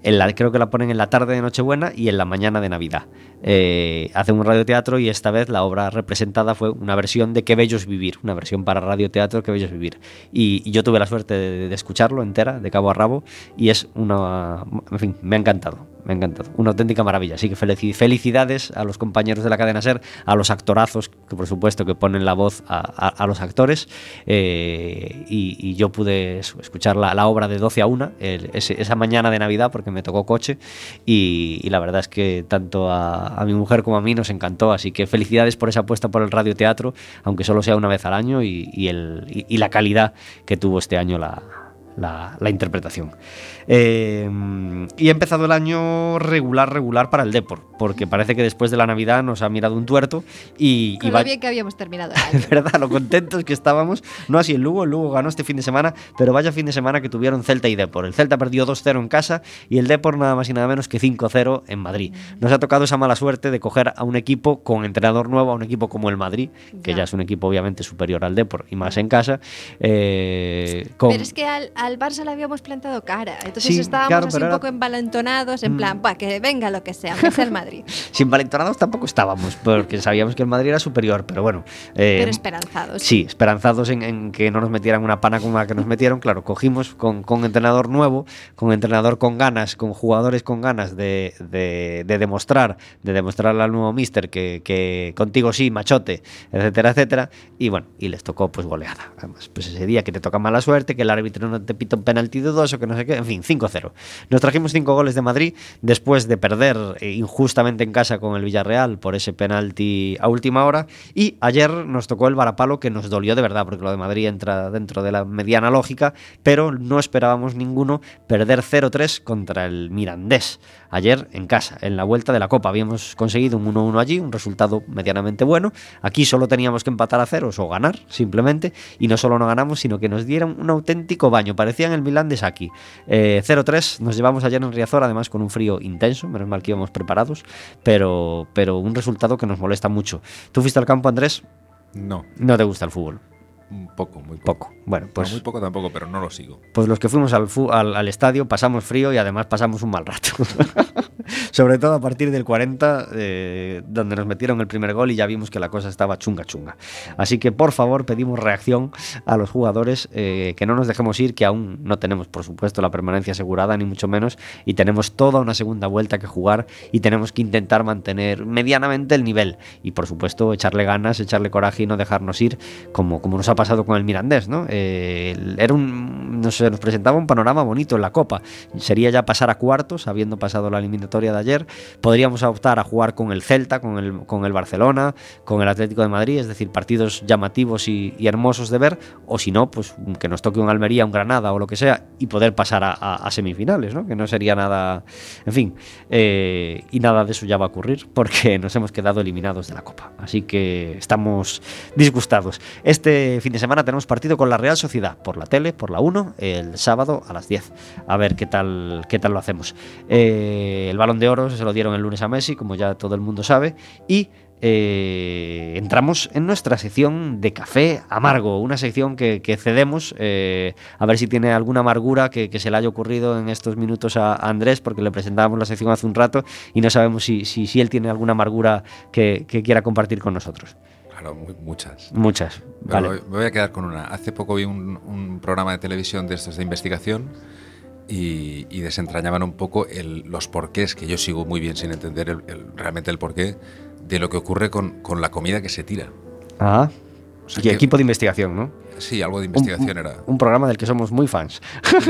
S1: en la, creo que la ponen en la tarde de Nochebuena y en la mañana de Navidad. Eh, hacen un radioteatro y esta vez la obra representada fue una versión de Qué bello es vivir, una versión para radioteatro Qué bello es vivir. Y, y yo tuve la suerte de, de escucharlo entera, de cabo a rabo, y es una... En fin, me ha encantado, me ha encantado. Una auténtica maravilla. Así que felici- felicidades a los compañeros de la cadena SER, a los actorazos, que por supuesto que ponen la voz a, a- a los actores, eh, y, y yo pude escuchar la, la obra de 12 a 1 el- ese- esa mañana de Navidad porque me tocó coche y, y la verdad es que tanto a, a mi mujer como a mí nos encantó, así que felicidades por esa apuesta por el radioteatro, aunque solo sea una vez al año y, y la calidad que tuvo este año la, la- la interpretación. Eh, y ha empezado el año regular, regular para el Depor, porque parece que después de la Navidad nos ha mirado un tuerto y, y
S2: Con
S1: va-
S2: bien que habíamos terminado
S1: de verdad, lo contentos que estábamos. No así el Lugo, el Lugo ganó este fin de semana, pero vaya fin de semana que tuvieron Celta y Depor. El Celta perdió 2-0 en casa y el Depor nada más y nada menos que 5-0 en Madrid. Nos ha tocado esa mala suerte de coger a un equipo con entrenador nuevo, a un equipo como el Madrid, que
S2: Ya.
S1: ya es un equipo obviamente superior al Depor y más en casa. eh, con-
S2: Pero es que al, al Barça le habíamos plantado cara. Entonces
S1: Sí,
S2: estábamos
S1: claro,
S2: así un poco envalentonados, en
S1: Mm.
S2: plan, "Buah, que venga lo que sea, aunque sea el Madrid.
S1: Sin valentonados tampoco estábamos, porque sabíamos que el Madrid era superior, pero bueno. eh,
S2: Pero esperanzados.
S1: Sí, esperanzados en, en que no nos metieran una pana como la que nos metieron. Claro, cogimos con, con entrenador nuevo, con entrenador con ganas, con jugadores con ganas de, de- de demostrar, de demostrarle al nuevo mister que, que contigo sí, machote, etcétera, etcétera. Y bueno, y les tocó pues goleada. Además, pues ese día que te toca mala suerte, que el árbitro no te pita un penalti dudoso, que no sé qué, en fin, 5-0. Nos trajimos cinco goles de Madrid después de perder eh, injustamente en casa con el Villarreal por ese penalti a última hora. Y ayer nos tocó el varapalo que nos dolió de verdad, porque lo de Madrid entra dentro de la mediana lógica, pero no esperábamos ninguno perder 0-3 contra el Mirandés. Ayer en casa, en la vuelta de la Copa, habíamos conseguido un 1-1 allí, un resultado medianamente bueno. Aquí solo teníamos que empatar a ceros o ganar, simplemente. Y no solo no ganamos, sino que nos dieron un auténtico baño. Parecían el Milán de Saki. Eh, 0-3 nos llevamos ayer en Riazor, además con un frío intenso, menos mal que íbamos preparados, pero, pero un resultado que nos molesta mucho. ¿Tú fuiste al campo, Andrés?
S3: No,
S1: No te gusta el fútbol.
S3: Un poco, muy poco.
S1: Poco. Bueno,
S3: Pues
S1: pues,
S3: muy poco tampoco, pero no lo sigo.
S1: pues los que fuimos al, fu- al, al estadio pasamos frío y además pasamos un mal rato. Sobre todo a partir del 40, eh, donde nos metieron el primer gol y ya vimos que la cosa estaba chunga chunga. Así que por favor pedimos reacción a los jugadores, eh, que no nos dejemos ir, que aún no tenemos por supuesto la permanencia asegurada, ni mucho menos, y tenemos toda una segunda vuelta que jugar y tenemos que intentar mantener medianamente el nivel y por supuesto echarle ganas, echarle coraje y no dejarnos ir como, como nos ha pasado con el Mirandés. ¿no? Eh, era un, no sé, nos presentaba un panorama bonito en la Copa. Sería ya pasar a cuartos, habiendo pasado la eliminatoria de ayer. Podríamos optar a jugar con el Celta, con el, con el Barcelona, con el Atlético de Madrid, es decir, partidos llamativos y, hermosos de ver, o si no, pues que nos toque un Almería, un Granada o lo que sea, y poder pasar a semifinales, ¿no? que no sería nada, en fin, eh, y nada de eso ya va a ocurrir porque nos hemos quedado eliminados de la Copa. Así que estamos disgustados. Este fin de semana tenemos partido con la Real Sociedad, por la tele, por la 1, el sábado a las 10. A ver qué tal, qué tal lo hacemos. Eh, el balón de oro se lo dieron el lunes a Messi, como ya todo el mundo sabe, y eh, entramos en nuestra sección de café amargo, una sección que, cedemos, eh, a ver si tiene alguna amargura que, se le haya ocurrido en estos minutos a, Andrés, porque le presentábamos la sección hace un rato y no sabemos si, él tiene alguna amargura que, quiera compartir con nosotros.
S3: Claro, muy, muchas.
S1: Muchas.
S3: Vale. Me voy a quedar con una. Hace poco vi un, un programa de televisión de estos de investigación y, y desentrañaban un poco el, los porqués, que yo sigo muy bien sin entender el, el, realmente el porqué de lo que ocurre con, con la comida que se tira.
S1: Ah. O sea y que, equipo de investigación, ¿no?
S3: Sí, algo de investigación
S1: un,
S3: era.
S1: Un programa del que somos muy fans.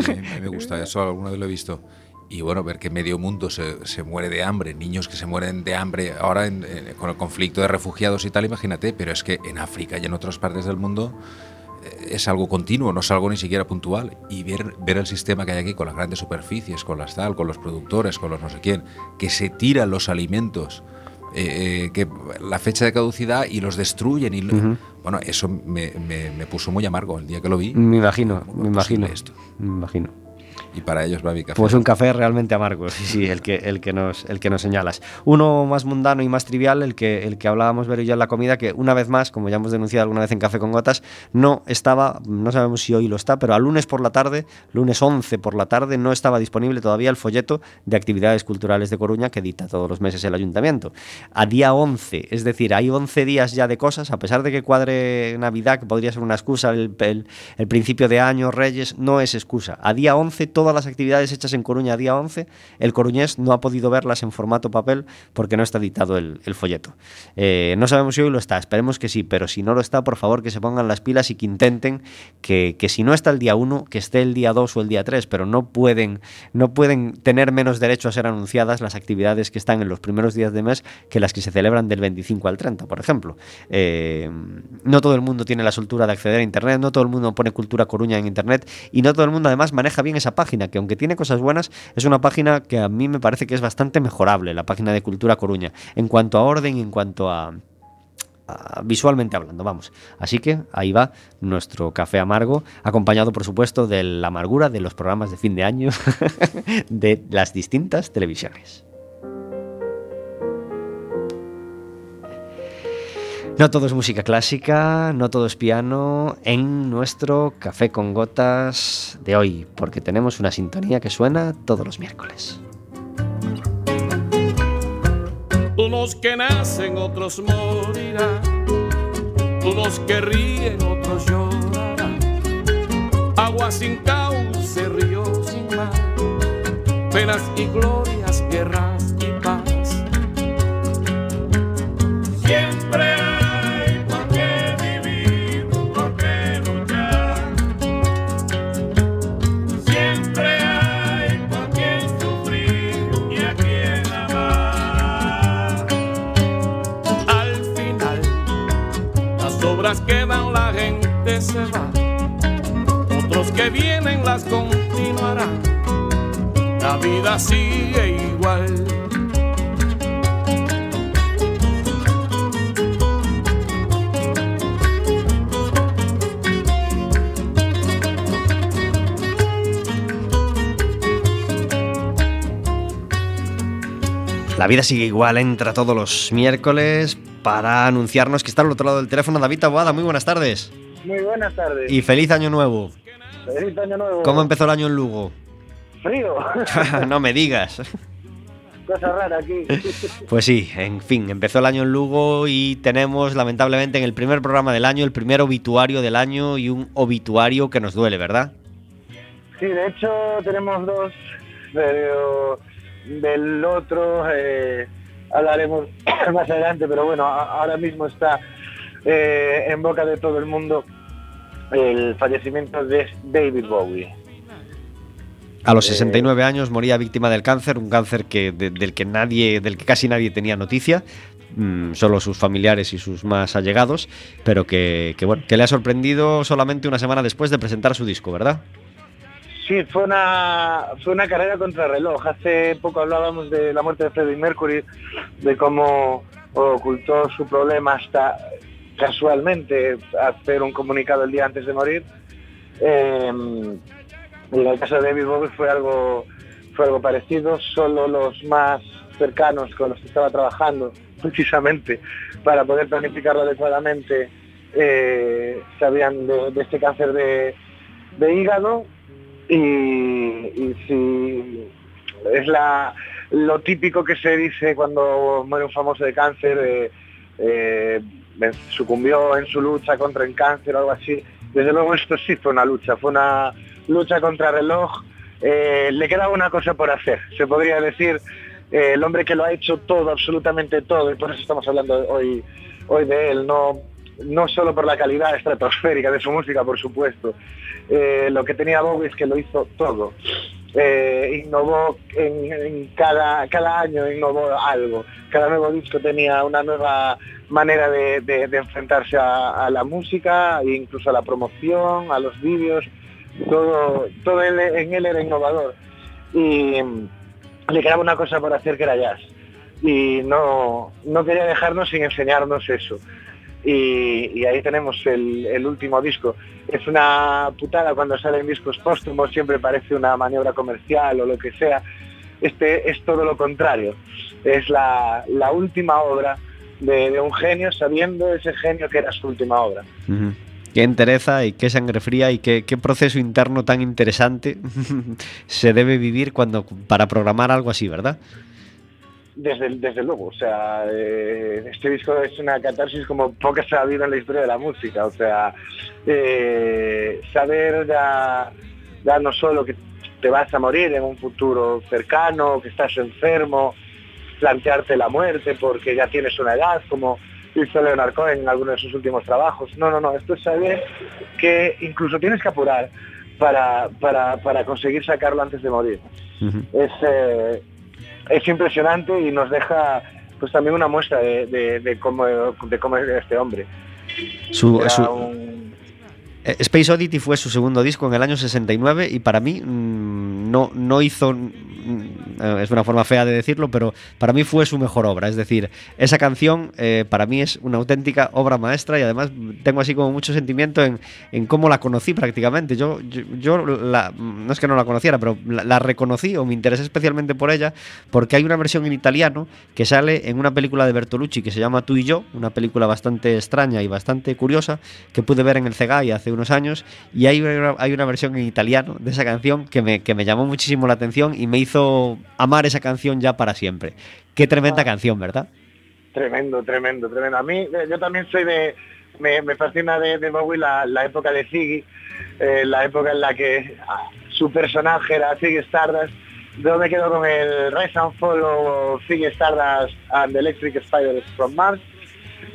S3: Sí, me, me gusta, eso alguna vez lo he visto. Y bueno, ver que medio mundo se, se, muere de hambre, niños que se mueren de hambre ahora en, en, con el conflicto de refugiados y tal, imagínate, pero es que en África y en otras partes del mundo eh, es algo continuo, no es algo ni siquiera puntual. Y ver, ver el sistema que hay aquí con las grandes superficies, con las tal, con los productores, con los no sé quién, que se tiran los alimentos eh, que la fecha de caducidad y los destruyen. Y, uh -huh. Bueno, eso me, me, me, puso muy amargo el día que lo vi.
S1: Me imagino, me imagino. Esto? Me imagino
S3: y para ellos va mi café.
S1: Pues un café realmente amargo, sí, sí, el que, el que, nos, el que nos señalas. Uno más mundano y más trivial, el que, el que hablábamos ver y yo en la comida, que una vez más, como ya hemos denunciado alguna vez en Café con Gotas, no estaba, no sabemos si hoy lo está, pero al lunes por la tarde, lunes 11 por la tarde, no estaba disponible todavía el folleto de actividades culturales de Coruña que edita todos los meses el ayuntamiento. A día 11, es decir, hay 11 días ya de cosas, a pesar de que cuadre Navidad, que podría ser una excusa, el, el, el principio de año, Reyes, no es excusa. A día 11, todo todas las actividades hechas en Coruña día 11, el coruñés no ha podido verlas en formato papel porque no está editado el, folleto. Eh, no sabemos si hoy lo está, esperemos que sí, pero si no lo está, por favor que se pongan las pilas y que intenten que, que si no está el día 1, que esté el día 2 o el día 3, pero no pueden, no pueden tener menos derecho a ser anunciadas las actividades que están en los primeros días de mes que las que se celebran del 25 al 30, por ejemplo. Eh, no todo el mundo tiene la soltura de acceder a Internet, no todo el mundo pone cultura Coruña en Internet y no todo el mundo además maneja bien esa página que aunque tiene cosas buenas, es una página que a mí me parece que es bastante mejorable, la página de Cultura Coruña, en cuanto a orden y en cuanto a, visualmente hablando, vamos. Así que ahí va nuestro café amargo, acompañado por supuesto de la amargura de los programas de fin de año de las distintas televisiones. No todo es música clásica, no todo es piano en nuestro café con gotas de hoy, porque tenemos una sintonía que suena todos los miércoles.
S7: Unos que nacen, otros morirán. Unos que ríen, otros llorarán. Agua sin cauce, río sin mar. Penas y glorias, guerras La vida sigue igual,
S1: entra todos los miércoles para anunciarnos que está al otro lado del teléfono David Taboada. Muy buenas tardes.
S8: Muy buenas tardes.
S1: Y feliz año nuevo.
S8: Feliz año nuevo.
S1: ¿Cómo empezó el año en Lugo?
S8: Frío.
S1: no me digas.
S8: Cosa rara aquí.
S1: Pues sí, en fin, empezó el año en Lugo y tenemos lamentablemente en el primer programa del año el primer obituario del año y un obituario que nos duele, ¿verdad?
S8: Sí, de hecho tenemos dos, pero del otro eh, hablaremos más adelante, pero bueno, ahora mismo está eh, en boca de todo el mundo el fallecimiento de David Bowie.
S1: A los 69 eh, años moría víctima del cáncer, un cáncer que, de, del que nadie, del que casi nadie tenía noticia, mmm, solo sus familiares y sus más allegados, pero que, que, bueno, que le ha sorprendido solamente una semana después de presentar su disco, ¿verdad?
S8: Sí, fue una, fue una carrera contra reloj. Hace poco hablábamos de la muerte de Freddie Mercury, de cómo ocultó su problema hasta casualmente hacer un comunicado el día antes de morir. Y en el caso de David Bowie fue algo, fue algo parecido, solo los más cercanos con los que estaba trabajando, precisamente para poder planificarlo adecuadamente, eh, sabían de, este cáncer de hígado y, y si es la, lo típico que se dice cuando muere un famoso de cáncer, eh, eh, sucumbió en su lucha contra el cáncer o algo así. Desde luego esto sí fue una lucha, fue una lucha contra reloj. Eh, le quedaba una cosa por hacer, se podría decir, el hombre que lo ha hecho todo, absolutamente todo, y por eso estamos hablando hoy, hoy de él, no, no solo por la calidad estratosférica de su música, por supuesto. Eh, lo que tenía Bowie es que lo hizo todo. Eh, innovó en, cada, cada año, innovó algo. Cada nuevo disco tenía una nueva manera de, enfrentarse a, la música, e incluso a la promoción, a los vídeos. Todo, todo en él era innovador. Y le quedaba una cosa por hacer que era jazz. Y no, no quería dejarnos sin enseñarnos eso y, ahí tenemos el, último disco. Es una putada cuando salen discos póstumos, siempre parece una maniobra comercial o lo que sea. Este es todo lo contrario. Es la, última obra de, un genio, sabiendo ese genio que era su última obra.
S1: Ujú. Qué entereza y qué sangre fría y qué, qué proceso interno tan interesante se debe vivir cuando para programar algo así, ¿verdad?
S8: Desde, desde luego, o sea, eh, este disco es una catarsis como pocas ha habido en la historia de la música, o sea, eh, saber ya, ya no solo que te vas a morir en un futuro cercano, que estás enfermo, plantearte la muerte porque ya tienes una edad, como hizo Leonard Cohen en alguno de sus últimos trabajos. No, no, no, esto es saber que incluso tienes que apurar para, para, para conseguir sacarlo antes de morir es, eh, es impresionante y nos deja pues también una muestra de, de- de cómo, de cómo era este hombre.
S1: Su-
S8: Era
S1: su-
S8: un-
S1: Eh, Space Oddity fue su segundo disco en el año 69 y para mí mm, no, no hizo, es una forma fea de decirlo, pero para mí fue su mejor obra. Es decir, esa canción eh, para mí es una auténtica obra maestra y además tengo así como mucho sentimiento en, en cómo la conocí prácticamente. Yo, yo, yo la- no es que no la conociera, pero la, la reconocí o me interesé especialmente por ella porque hay una versión en italiano que sale en una película de Bertolucci que se llama Tú y yo, una película bastante extraña y bastante curiosa que pude ver en el Cegai hace unos años y hay una, hay una versión en italiano de esa canción que me, que me llamó muchísimo la atención y me hizo amar esa canción ya para siempre. Qué tremenda canción, ¿verdad?
S8: Tremendo, tremendo, tremendo. A mí, eh, yo también soy de, me, me fascina de, de Bowie la, la época de Ziggy, eh, la época en la que ah, su personaje era Ziggy Stardust. Yo me quedo con el Rise and Fall o Ziggy Stardust and the Electric Spiders from Mars,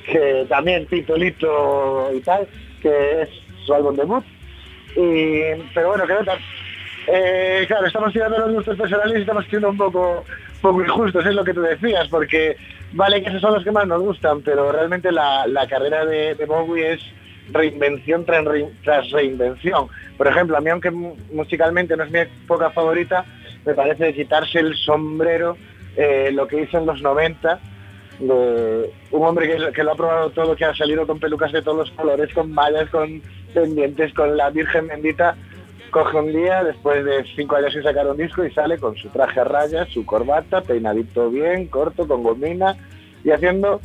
S8: que también titulito y tal, que es su álbum debut. Y, pero bueno, que no tan- eh, claro, estamos tirando los gustos personales y estamos siendo un poco, poco injustos, es lo que tú decías, porque vale que esos son los que más nos gustan, pero realmente la, la carrera de, de Bowie es reinvención tras, tras reinvención. Por ejemplo, a mí aunque mu- musicalmente no es mi época favorita, me parece quitarse el sombrero eh, lo que hizo en los 90, de un hombre que, que lo ha probado todo, que ha salido con pelucas de todos los colores, con mallas, con pendientes, con la Virgen bendita, coge un día, después de cinco años sin sacar un disco, y sale con su traje a rayas, su corbata, peinadito bien, corto, con gomina, y haciendo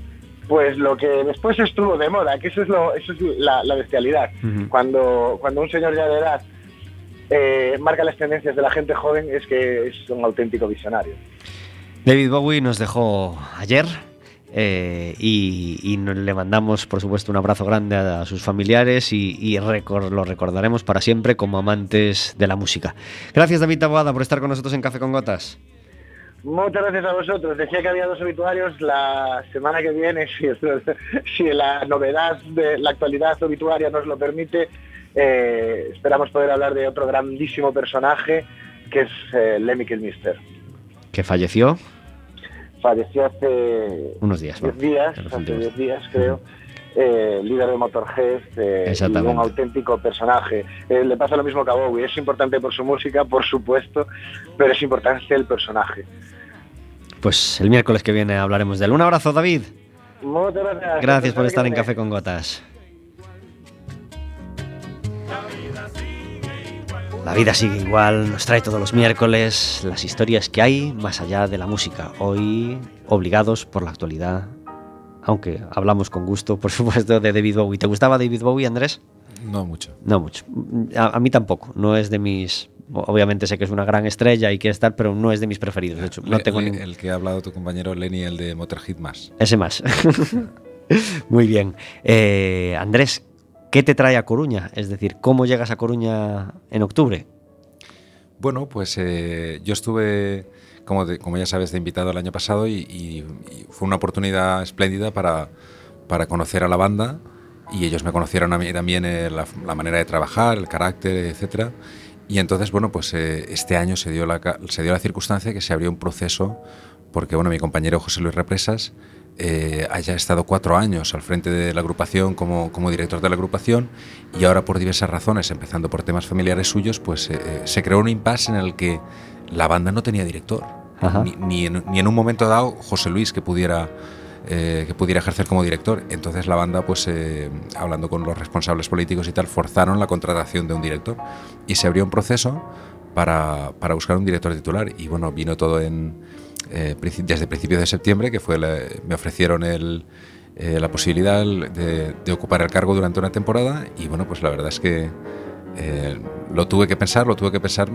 S8: pues lo que después estuvo de moda, que eso es, lo, eso es la, la bestialidad. Cuando, cuando un señor ya de edad eh, marca las tendencias de la gente joven, es que es un auténtico visionario.
S1: David Bowie nos dejó ayer eh, y, y nos- le mandamos, por supuesto, un abrazo grande a, sus familiares y, y recor- lo recordaremos para siempre como amantes de la música. Gracias, David Taboada, por estar con nosotros en Café con Gotas.
S8: Muchas gracias a vosotros. Decía que había dos obituarios la semana que viene, si, si la novedad de la actualidad obituaria nos lo permite. eh, esperamos poder hablar de otro grandísimo personaje que es eh, Lemmy Kilmister.
S1: Que falleció
S8: Falleció hace
S1: unos días.
S8: 10 días, hace
S1: últimos-
S8: 10 días creo, eh, líder de Motorhead eh, y un auténtico personaje. Eh, le pasa lo mismo que a Bowie, es importante por su música, por supuesto, pero es importante el personaje.
S1: Pues el miércoles que viene hablaremos de él. Un abrazo, David.
S8: Muchas gracias.
S1: Gracias por estar en
S8: Café
S1: con Gotas. La vida sigue igual, nos trae todos los miércoles las historias que hay más allá de la música. Hoy obligados por la actualidad, aunque hablamos con gusto, por supuesto, de David Bowie. ¿Te gustaba David Bowie, Andrés?
S3: No mucho.
S1: No mucho. A, a mí tampoco. No es de mis. Obviamente sé que es una gran estrella y que estar, pero no es de mis preferidos. De hecho, no
S3: Le-
S1: tengo
S3: le-
S1: ningún.
S3: El que ha hablado tu compañero Lenny, el de Motorhead más.
S1: Ese más. Muy bien. Eh, Andrés, ¿qué te trae a Coruña? Es decir, ¿cómo llegas a Coruña en octubre?
S3: Bueno, pues eh, yo estuve, como, ya sabes, de invitado el año pasado y, fue una oportunidad espléndida para, para conocer a la banda y ellos me conocieron a mí también eh, la, manera de trabajar, el carácter, etcétera. Y entonces, bueno, pues eh, este año se dio, la, se dio la circunstancia que se abrió un proceso porque, bueno, mi compañero José Luis Represas eh, haya estado cuatro años al frente de la agrupación como, como director de la agrupación y ahora por diversas razones, empezando por temas familiares suyos, pues eh, eh, se creó un impasse en el que la banda no tenía director. Ni, ni en, ni en un momento dado José Luis que pudiera, eh, que pudiera ejercer como director. Entonces la banda, pues eh, hablando con los responsables políticos y tal, forzaron la contratación de un director y se abrió un proceso para, para buscar un director titular. Y bueno, vino todo en, eh, desde principios de septiembre, que fue la- me ofrecieron el, eh, la posibilidad de, de ocupar el cargo durante una temporada y bueno, pues la verdad es que eh, lo tuve que pensar, lo tuve que pensar,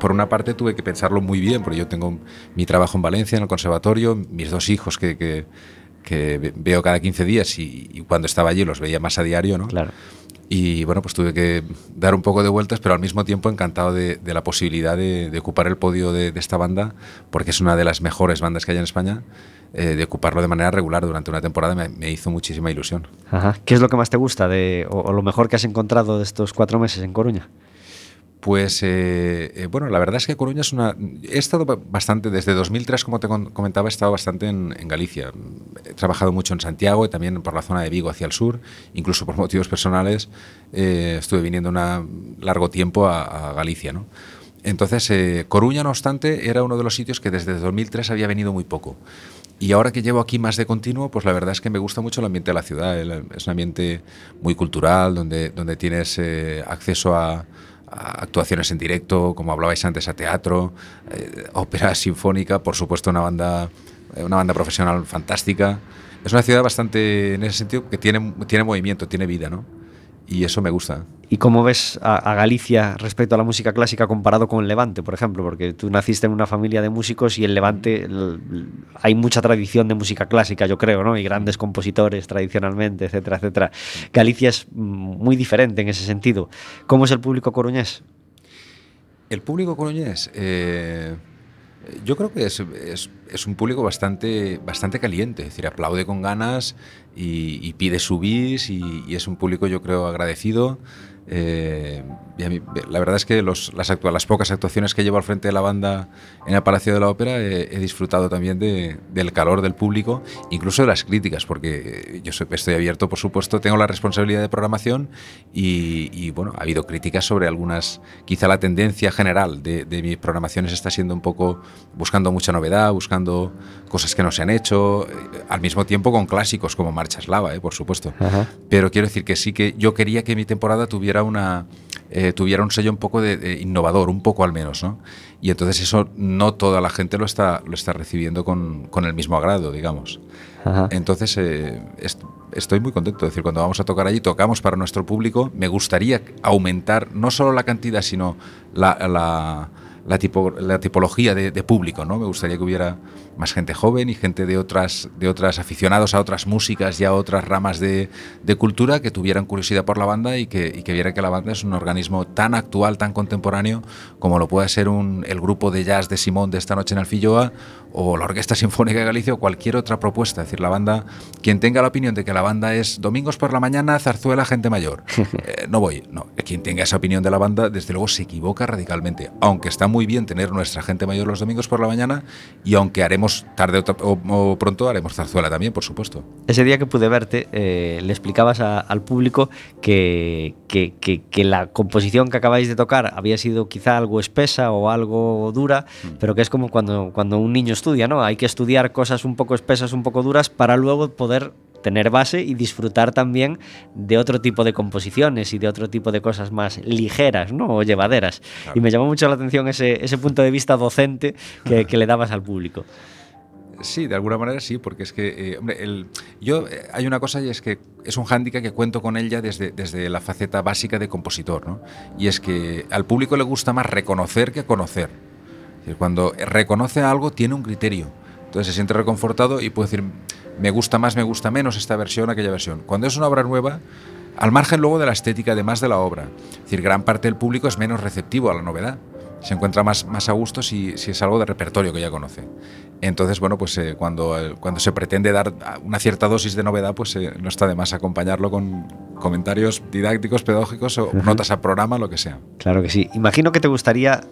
S3: por una parte tuve que pensarlo muy bien, porque yo tengo mi trabajo en Valencia, en el conservatorio, mis dos hijos que, que- que ve- veo cada 15 días y, y cuando estaba allí los veía más a diario, ¿no?
S1: Claro.
S3: Y bueno, pues tuve que dar un poco de vueltas, pero al mismo tiempo encantado de, de la posibilidad de, de ocupar el podio de, de esta banda, porque es una de las mejores bandas que hay en España. eh, de ocuparlo de manera regular durante una temporada me, me hizo muchísima ilusión.
S1: Ajá. ¿Qué es lo que más te gusta de, o, o lo mejor que has encontrado de estos cuatro meses en Coruña?
S3: Pues eh, eh, bueno, la verdad es que Coruña es una... He estado ba- bastante, desde 2003, como te comentaba, he estado bastante en, en Galicia. Trabajado mucho en Santiago y también por la zona de Vigo hacia el sur, incluso por motivos personales eh, estuve viniendo un largo tiempo a, a Galicia. ¿no? Entonces, eh, Coruña, no obstante, era uno de los sitios que desde 2003 había venido muy poco. Y ahora que llevo aquí más de continuo, pues la verdad es que me gusta mucho el ambiente de la ciudad. Es un ambiente muy cultural, donde, donde tienes eh, acceso a, actuaciones en directo, como hablabais antes, a teatro, eh, ópera sinfónica, por supuesto una banda, una banda profesional fantástica. Es una ciudad bastante, en ese sentido, que tiene, tiene movimiento, tiene vida, ¿no? Y eso me gusta.
S1: ¿Y cómo ves a, a Galicia respecto a la música clásica comparado con el Levante, por ejemplo? Porque tú naciste en una familia de músicos y el Levante hay mucha tradición de música clásica, yo creo, ¿no? Y grandes compositores tradicionalmente, etcétera, etcétera. Galicia es mm, muy diferente en ese sentido. ¿Cómo es el público coruñés?
S3: El público coruñés, eh, yo creo que es, es- un público bastante, bastante caliente, es decir, aplaude con ganas y, pide su bis y, y es un público, yo creo, agradecido. Eh, la verdad es que las, pocas actuaciones que llevo al frente de la banda en el Palacio de la Ópera he, he disfrutado también de- del calor del público, incluso de las críticas, porque yo soy- estoy abierto, por supuesto, tengo la responsabilidad de programación y, y, bueno, ha habido críticas sobre algunas, quizá la tendencia general de, de mis programaciones está siendo un poco buscando mucha novedad, buscando cosas que no se han hecho, eh, al mismo tiempo con clásicos como Marcha Eslava, eh, por supuesto.
S1: Ajá.
S3: Pero quiero decir que sí que yo quería que mi temporada tuviera una eh, tuviera un sello un poco de, de innovador, un poco al menos, ¿no? Y entonces eso no toda la gente lo está, lo está recibiendo con, con el mismo agrado, digamos.
S1: Ajá.
S3: Entonces eh, est- estoy muy contento. Es decir, cuando vamos a tocar allí, tocamos para nuestro público. Me gustaría aumentar no solo la cantidad, sino la, la, la tipo- la tipología de, público, ¿no? Me gustaría que hubiera más gente joven y gente de otras, de otras aficionados a otras músicas y a otras ramas de, de cultura que tuvieran curiosidad por la banda y que, y que vieran que la banda es un organismo tan actual, tan contemporáneo como lo puede ser un, el grupo de jazz de Simón de esta noche en Alfilloa o la Orquesta Sinfónica de Galicia o cualquier otra propuesta. Es decir, la banda, quien tenga la opinión de que la banda es domingos por la mañana, zarzuela, gente mayor, eh, no voy. No, quien tenga esa opinión de la banda, desde luego se equivoca radicalmente. Aunque está muy bien tener nuestra gente mayor los domingos por la mañana y aunque haremos tarde o, o- o pronto, haremos zarzuela también, por supuesto.
S1: Ese día que pude verte, eh, le explicabas a- al público que, que- que- que la composición que acabáis de tocar había sido quizá algo espesa o algo dura, pero que es como cuando, cuando un niño estudia, ¿no? Hay que estudiar cosas un poco espesas, un poco duras, para luego poder tener base y disfrutar también de otro tipo de composiciones y de otro tipo de cosas más ligeras, ¿no? O llevaderas. Y me llamó mucho la atención ese, ese punto de vista docente que, que le dabas al público.
S3: Sí, de alguna manera sí, porque es que, eh, hombre, el, yo eh, hay una cosa y es que es un hándicap que cuento con él ya desde, desde la faceta básica de compositor, ¿no? Y es que al público le gusta más reconocer que conocer. Cuando reconoce algo tiene un criterio, entonces se siente reconfortado y puede decir, me gusta más, me gusta menos esta versión, aquella versión. Cuando es una obra nueva, al margen luego de la estética, además de la obra, es decir, gran parte del público es menos receptivo a la novedad se encuentra más, más a gusto si, si, es algo de repertorio que ya conoce. Entonces, bueno, pues eh, cuando, eh, cuando se pretende dar una cierta dosis de novedad, pues eh, no está de más acompañarlo con comentarios didácticos, pedagógicos o uh -huh. notas a programa, lo que sea.
S1: Claro que sí. Imagino que te gustaría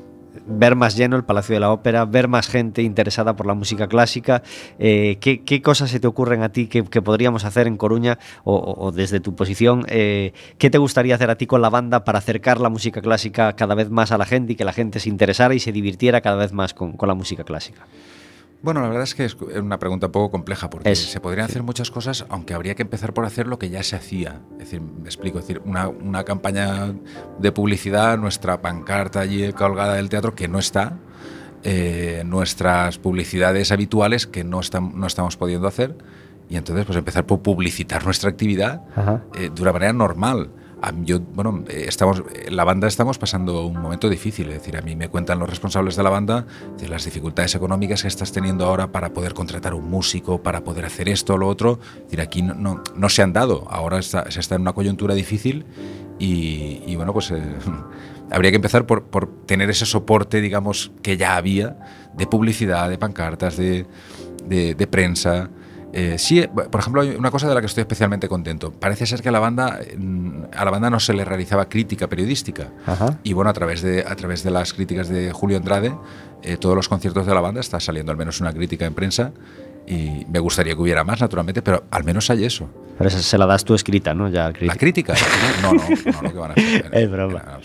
S1: ver más lleno el Palacio de la Ópera, ver más gente interesada por la música clásica. Eh, ¿qué, ¿qué, cosas se te ocurren a ti que, podríamos hacer en Coruña o, desde tu posición? Eh, ¿Qué te gustaría hacer a ti con la banda para acercar la música clásica cada vez más a la gente y que la gente se interesara y se divirtiera cada vez más con la música clásica?
S3: Bueno, la verdad es que es una pregunta un poco compleja porque es, se podrían hacer muchas cosas, aunque habría que empezar por hacer lo que ya se hacía. Es decir, me explico, es decir, una, una campaña de publicidad, nuestra pancarta allí colgada del teatro que no está, eh, nuestras publicidades habituales que no, están, no estamos pudiendo hacer, y entonces pues empezar por publicitar nuestra actividad eh, de una manera normal. Yo, bueno, estamos, la banda estamos pasando un momento difícil, es decir, a mí me cuentan los responsables de la banda de las dificultades económicas que estás teniendo ahora para poder contratar un músico, para poder hacer esto o lo otro. Es decir, aquí no, no, no se han dado, ahora está, se está en una coyuntura difícil y, y bueno, pues eh, habría que empezar por, por, tener ese soporte, digamos, que ya había de publicidad, de pancartas, de, de, de prensa. Eh, sí, por ejemplo, hay una cosa de la que estoy especialmente contento. Parece ser que a la banda, a la banda no se le realizaba crítica periodística.
S1: Ajá.
S3: Y bueno, a través, de, a través de las críticas de Julio Andrade, eh, todos los conciertos de la banda está saliendo al menos una crítica en prensa. Y me gustaría que hubiera más, naturalmente, pero al menos hay eso.
S1: Pero esa se la das tú escrita, ¿no? Ya
S3: ¿La crítica? No, no, no, no, que van a hacer.
S1: Es broma.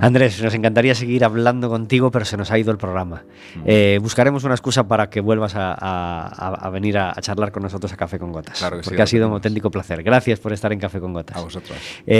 S1: Andrés, nos encantaría seguir hablando contigo, pero se nos ha ido el programa. Mm. Eh, buscaremos una excusa para que vuelvas a, a, a venir a, charlar con nosotros a Café con Gotas.
S3: Claro que
S1: porque
S3: sí,
S1: ha sido un auténtico placer. Gracias por estar en Café con Gotas.
S3: A vosotros.
S1: Eh,